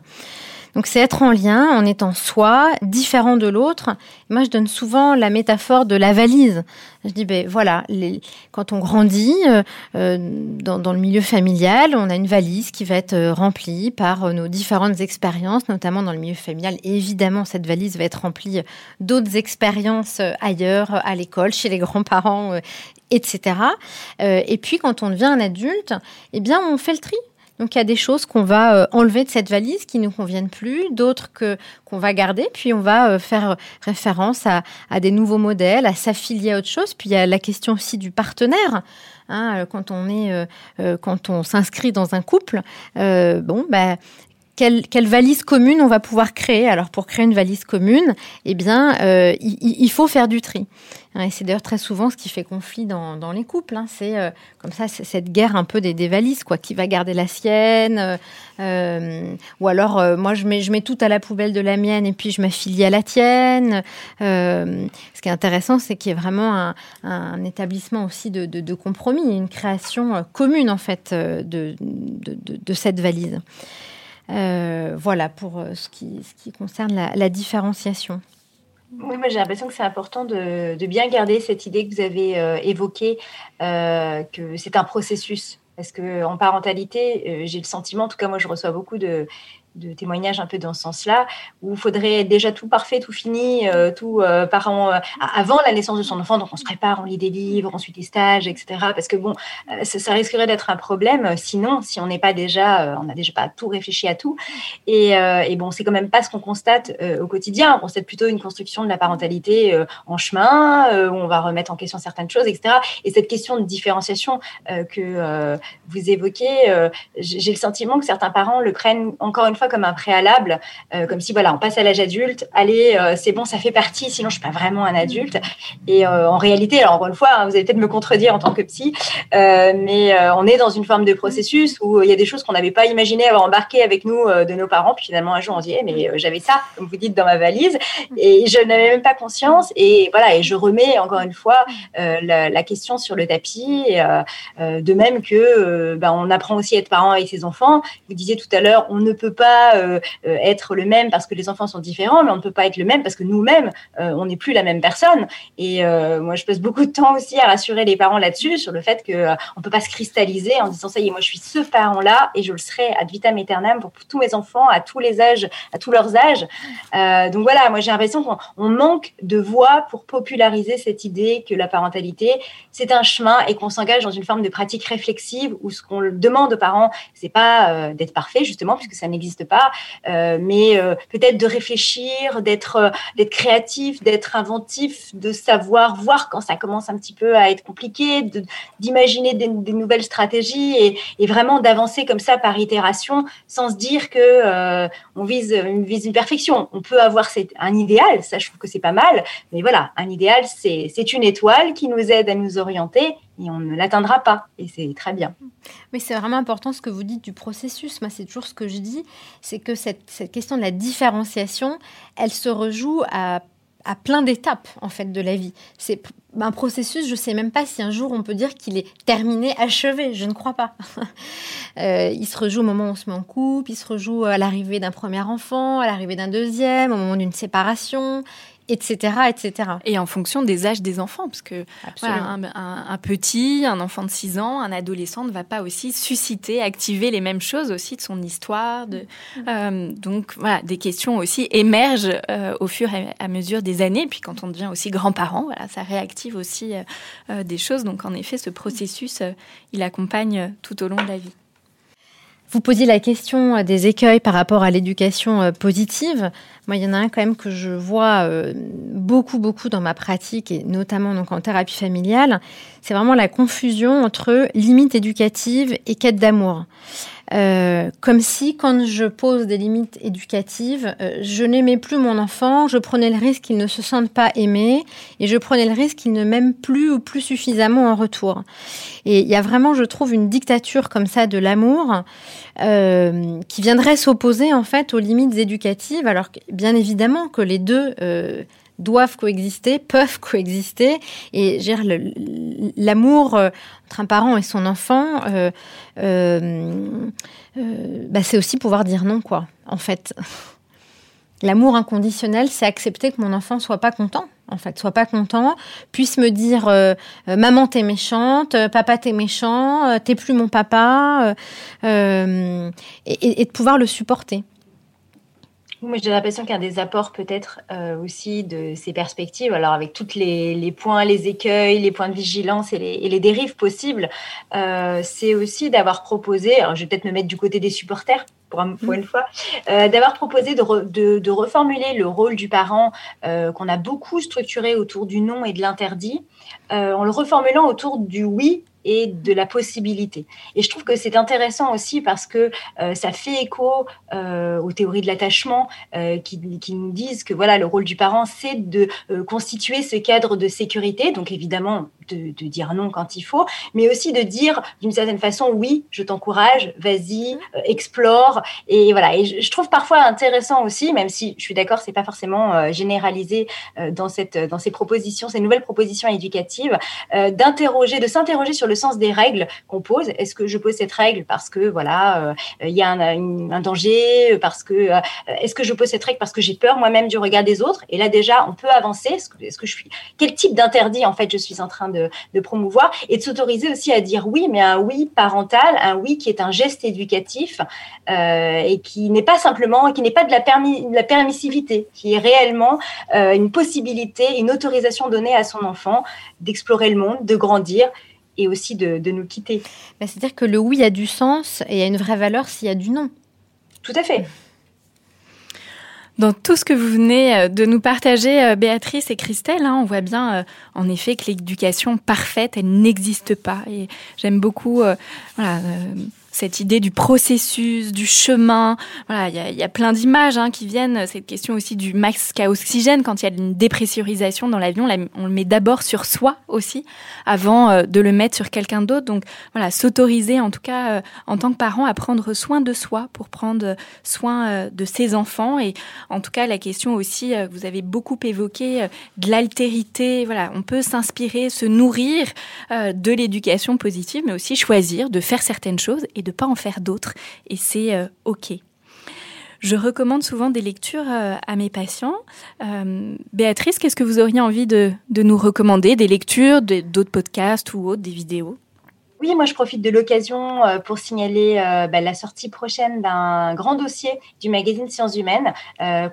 Donc c'est être en lien, en étant soi, différent de l'autre. Moi, je donne souvent la métaphore de la valise. Je dis, ben voilà, quand on grandit euh, euh, dans, le milieu familial, on a une valise qui va être euh, remplie par nos différentes expériences, notamment dans le milieu familial. Et évidemment, cette valise va être remplie d'autres expériences ailleurs, à l'école, chez les grands-parents, etc. et puis, quand on devient un adulte, eh bien, on fait le tri. Donc il y a des choses qu'on va euh, enlever de cette valise qui ne nous conviennent plus, d'autres que qu'on va garder, puis on va euh, faire référence à, des nouveaux modèles, à s'affilier à autre chose. Puis il y a la question aussi du partenaire. Hein, euh, quand on est, quand on s'inscrit dans un couple, bon, bah, quelle, valise commune on va pouvoir créer Alors pour créer une valise commune, eh bien, euh, il, faut faire du tri. Et c'est d'ailleurs très souvent ce qui fait conflit dans, les couples. Hein. C'est euh, comme ça, c'est cette guerre un peu des, valises, quoi. Qui va garder la sienne euh, Ou alors, moi, je mets, tout à la poubelle de la mienne et puis je m'affilie à la tienne. Ce qui est intéressant, c'est qu'il y a vraiment un, établissement aussi de, compromis, une création commune en fait de cette valise. Euh, voilà pour euh, ce qui, ce qui concerne la, différenciation. Oui, moi j'ai l'impression que c'est important de, bien garder cette idée que vous avez euh, évoquée, que c'est un processus. Parce qu'en parentalité, j'ai le sentiment, en tout cas moi je reçois beaucoup de, de témoignages un peu dans ce sens-là, où il faudrait déjà tout parfait, tout fini, euh, tout euh, parent euh, avant la naissance de son enfant. Donc on se prépare, on lit des livres, on suit des stages, etc. Parce que bon, ça, risquerait d'être un problème. Sinon, si on n'est pas déjà, on n'a déjà pas tout réfléchi à tout. Et, et bon, c'est quand même pas ce qu'on constate au quotidien. On constate plutôt une construction de la parentalité en chemin, où on va remettre en question certaines choses, etc. Et cette question de différenciation que vous évoquez, j'ai le sentiment que certains parents le prennent encore une fois comme un préalable, euh, comme si voilà, on passe à l'âge adulte, allez, euh, c'est bon, ça fait partie, sinon je suis pas vraiment un adulte. Et euh, en réalité, alors encore une fois, hein, vous allez peut-être me contredire en tant que psy, mais on est dans une forme de processus où il y a des choses qu'on n'avait pas imaginé avoir embarquées avec nous de nos parents, puis finalement un jour on dit, eh, mais j'avais ça, comme vous dites, dans ma valise, et je n'avais même pas conscience. Et voilà, et je remets encore une fois la, question sur le tapis, de même que ben, on apprend aussi à être parent avec ses enfants. Vous disiez tout à l'heure, on ne peut pas euh, euh, être le même parce que les enfants sont différents, mais on ne peut pas être le même parce que nous-mêmes, euh, on n'est plus la même personne. Et moi, je passe beaucoup de temps aussi à rassurer les parents là-dessus, sur le fait qu'on ne peut pas se cristalliser en disant ça y est, moi, je suis ce parent-là et je le serai ad vitam aeternam pour tous mes enfants, à tous les âges, à tous leurs âges. donc voilà, moi, j'ai l'impression qu'on manque de voix pour populariser cette idée que la parentalité, c'est un chemin et qu'on s'engage dans une forme de pratique réflexive où ce qu'on demande aux parents, c'est pas d'être parfait, justement, puisque ça n'existe pas, mais peut-être de réfléchir, d'être d'être créatif, d'être inventif, de savoir voir quand ça commence un petit peu à être compliqué, d'imaginer des, nouvelles stratégies et, vraiment d'avancer comme ça par itération, sans se dire que on vise, vise une perfection. On peut avoir un idéal, ça je trouve que c'est pas mal, mais voilà, un idéal c'est une étoile qui nous aide à nous orienter et on ne l'atteindra pas. Et c'est très bien. Mais c'est vraiment important ce que vous dites du processus. Moi, c'est toujours ce que je dis, c'est que cette, question de la différenciation, elle se rejoue à, à plein d'étapes en fait de la vie. C'est un processus, je ne sais même pas si un jour on peut dire qu'il est terminé, achevé. Je ne crois pas. euh, il se rejoue au moment où on se met en couple, il se rejoue à l'arrivée d'un premier enfant, à l'arrivée d'un deuxième, au moment d'une séparation etc., etc. Et en fonction des âges des enfants, parce que un, petit, un enfant de 6 ans, un adolescent ne va pas aussi susciter, activer les mêmes choses aussi de son histoire. De, mm. euh, donc voilà, des questions aussi émergent euh, au fur et à mesure des années. Puis quand on devient aussi grand-parent, voilà, ça réactive aussi euh, des choses. Donc en effet, ce processus, il accompagne tout au long de la vie. Vous posiez la question des écueils par rapport à l'éducation positive. Moi, il y en a un quand même que je vois euh, beaucoup, beaucoup dans ma pratique, et notamment donc en thérapie familiale. C'est vraiment la confusion entre limites éducatives et quête d'amour. Euh, comme si, quand je pose des limites éducatives, euh, je n'aimais plus mon enfant, je prenais le risque qu'il ne se sente pas aimé, et je prenais le risque qu'il ne m'aime plus ou plus suffisamment en retour. Et il y a vraiment, je trouve, une dictature comme ça de l'amour euh, qui viendrait s'opposer en fait aux limites éducatives, alors que, bien évidemment que les deux doivent coexister, peuvent coexister. Et l'amour euh, entre un parent et son enfant, euh, bah, c'est aussi pouvoir dire non, quoi, en fait. L'amour inconditionnel, c'est accepter que mon enfant soit pas content, en fait, soit pas content, puisse me dire maman t'es méchante, papa t'es méchant, t'es plus mon papa, et, et, de pouvoir le supporter. Moi, j'ai l'impression qu'un des apports peut-être euh, aussi de ces perspectives, alors avec tous les, points, les écueils, les points de vigilance et les, dérives possibles, euh, c'est aussi d'avoir proposé, je vais peut-être me mettre du côté des supporters pour, une fois, euh, d'avoir proposé de, de, reformuler le rôle du parent qu'on a beaucoup structuré autour du non et de l'interdit, en le reformulant autour du oui et de la possibilité. Et je trouve que c'est intéressant aussi parce que euh, ça fait écho euh, aux théories de l'attachement euh, qui, qui, nous disent que voilà le rôle du parent c'est de constituer ce cadre de sécurité. Donc évidemment de, de, dire non quand il faut, mais aussi de dire d'une certaine façon oui, je t'encourage, vas-y, explore. Et voilà. Et je, trouve parfois intéressant aussi, même si je suis d'accord, c'est pas forcément généralisé dans cette dans ces propositions, ces nouvelles propositions éducatives, d'interroger, de s'interroger sur le sens des règles qu'on pose. Est-ce que je pose cette règle parce que voilà, euh, il y a un, danger, parce que euh, est-ce que je pose cette règle parce que j'ai peur moi-même du regard des autres? Et là déjà, on peut avancer. Est-ce que, que je suis quel type d'interdit en fait je suis en train de, promouvoir et de s'autoriser aussi à dire oui, mais un oui parental, un oui qui est un geste éducatif euh, et qui n'est pas simplement, qui n'est pas de la, permis, la permissivité, qui est réellement une possibilité, une autorisation donnée à son enfant d'explorer le monde, de grandir et aussi de, nous quitter. Bah, c'est-à-dire que le oui a du sens et a une vraie valeur s'il y a du non. Tout à fait. Dans tout ce que vous venez euh, de nous partager, euh, Béatrice et Christelle, hein, on voit bien euh, en effet que l'éducation parfaite, elle n'existe pas. Et j'aime beaucoup cette idée du processus, du chemin. Voilà, il y a, plein d'images hein, qui viennent. Cette question aussi du max à oxygène quand il y a une dépressurisation dans l'avion, on le met d'abord sur soi aussi, avant euh, de le mettre sur quelqu'un d'autre. Donc voilà, s'autoriser en tout cas euh, en tant que parent à prendre soin de soi pour prendre soin euh, de ses enfants. Et en tout cas, la question aussi, vous avez beaucoup évoqué de l'altérité. Voilà, on peut s'inspirer, se nourrir de l'éducation positive, mais aussi choisir de faire certaines choses de pas en faire d'autres. Et c'est euh, OK. Je recommande souvent des lectures euh, à mes patients. Euh, Béatrice, qu'est-ce que vous auriez envie de, de nous recommander? Des lectures, d'autres podcasts ou autres, des vidéos? Oui, moi je profite de l'occasion pour signaler bah, la sortie prochaine d'un grand dossier du magazine Sciences Humaines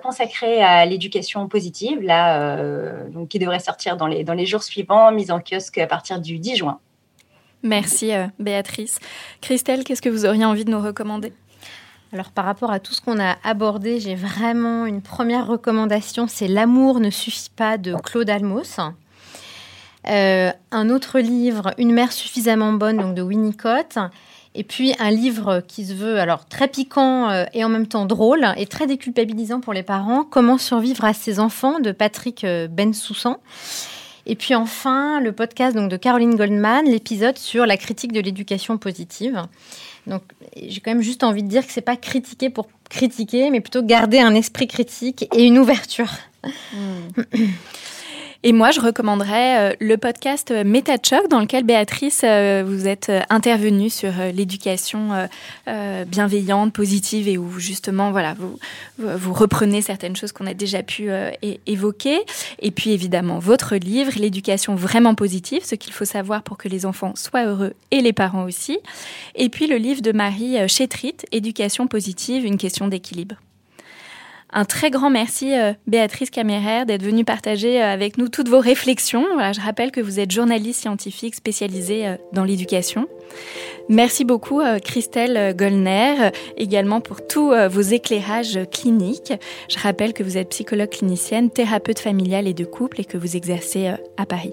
consacré à l'éducation positive, là, donc, qui devrait sortir dans les, dans les jours suivants, mise en kiosque à partir du 10 juin. Merci euh, Béatrice. Christelle, qu'est-ce que vous auriez envie de nous recommander? Alors par rapport à tout ce qu'on a abordé, j'ai vraiment une première recommandation, c'est L'amour ne suffit pas de Claude Almos. Euh, un autre livre, Une mère suffisamment bonne, donc de Winnicott. Et puis un livre qui se veut alors très piquant euh, et en même temps drôle et très déculpabilisant pour les parents, Comment survivre à ses enfants de Patrick Bensoussan. Et puis enfin le podcast donc de Caroline Goldman, l'épisode sur la critique de l'éducation positive. Donc j'ai quand même juste envie de dire que c'est pas critiquer pour critiquer, mais plutôt garder un esprit critique et une ouverture. Mmh. Et moi, je recommanderais euh, le podcast euh, MetaChoc dans lequel Béatrice, euh, vous êtes intervenue sur l'éducation bienveillante, positive et où justement, voilà, vous, vous reprenez certaines choses qu'on a déjà pu évoquer. Et puis évidemment, votre livre, L'éducation vraiment positive, ce qu'il faut savoir pour que les enfants soient heureux et les parents aussi. Et puis le livre de Marie Chétrit, Éducation positive, une question d'équilibre. Un très grand merci, euh, Béatrice Caméraire, d'être venue partager euh, avec nous toutes vos réflexions. je rappelle que vous êtes journaliste scientifique spécialisée euh, dans l'éducation. Merci beaucoup, Christelle Gollner, également pour tous vos éclairages cliniques. Je rappelle que vous êtes psychologue clinicienne, thérapeute familiale et de couple et que vous exercez à Paris.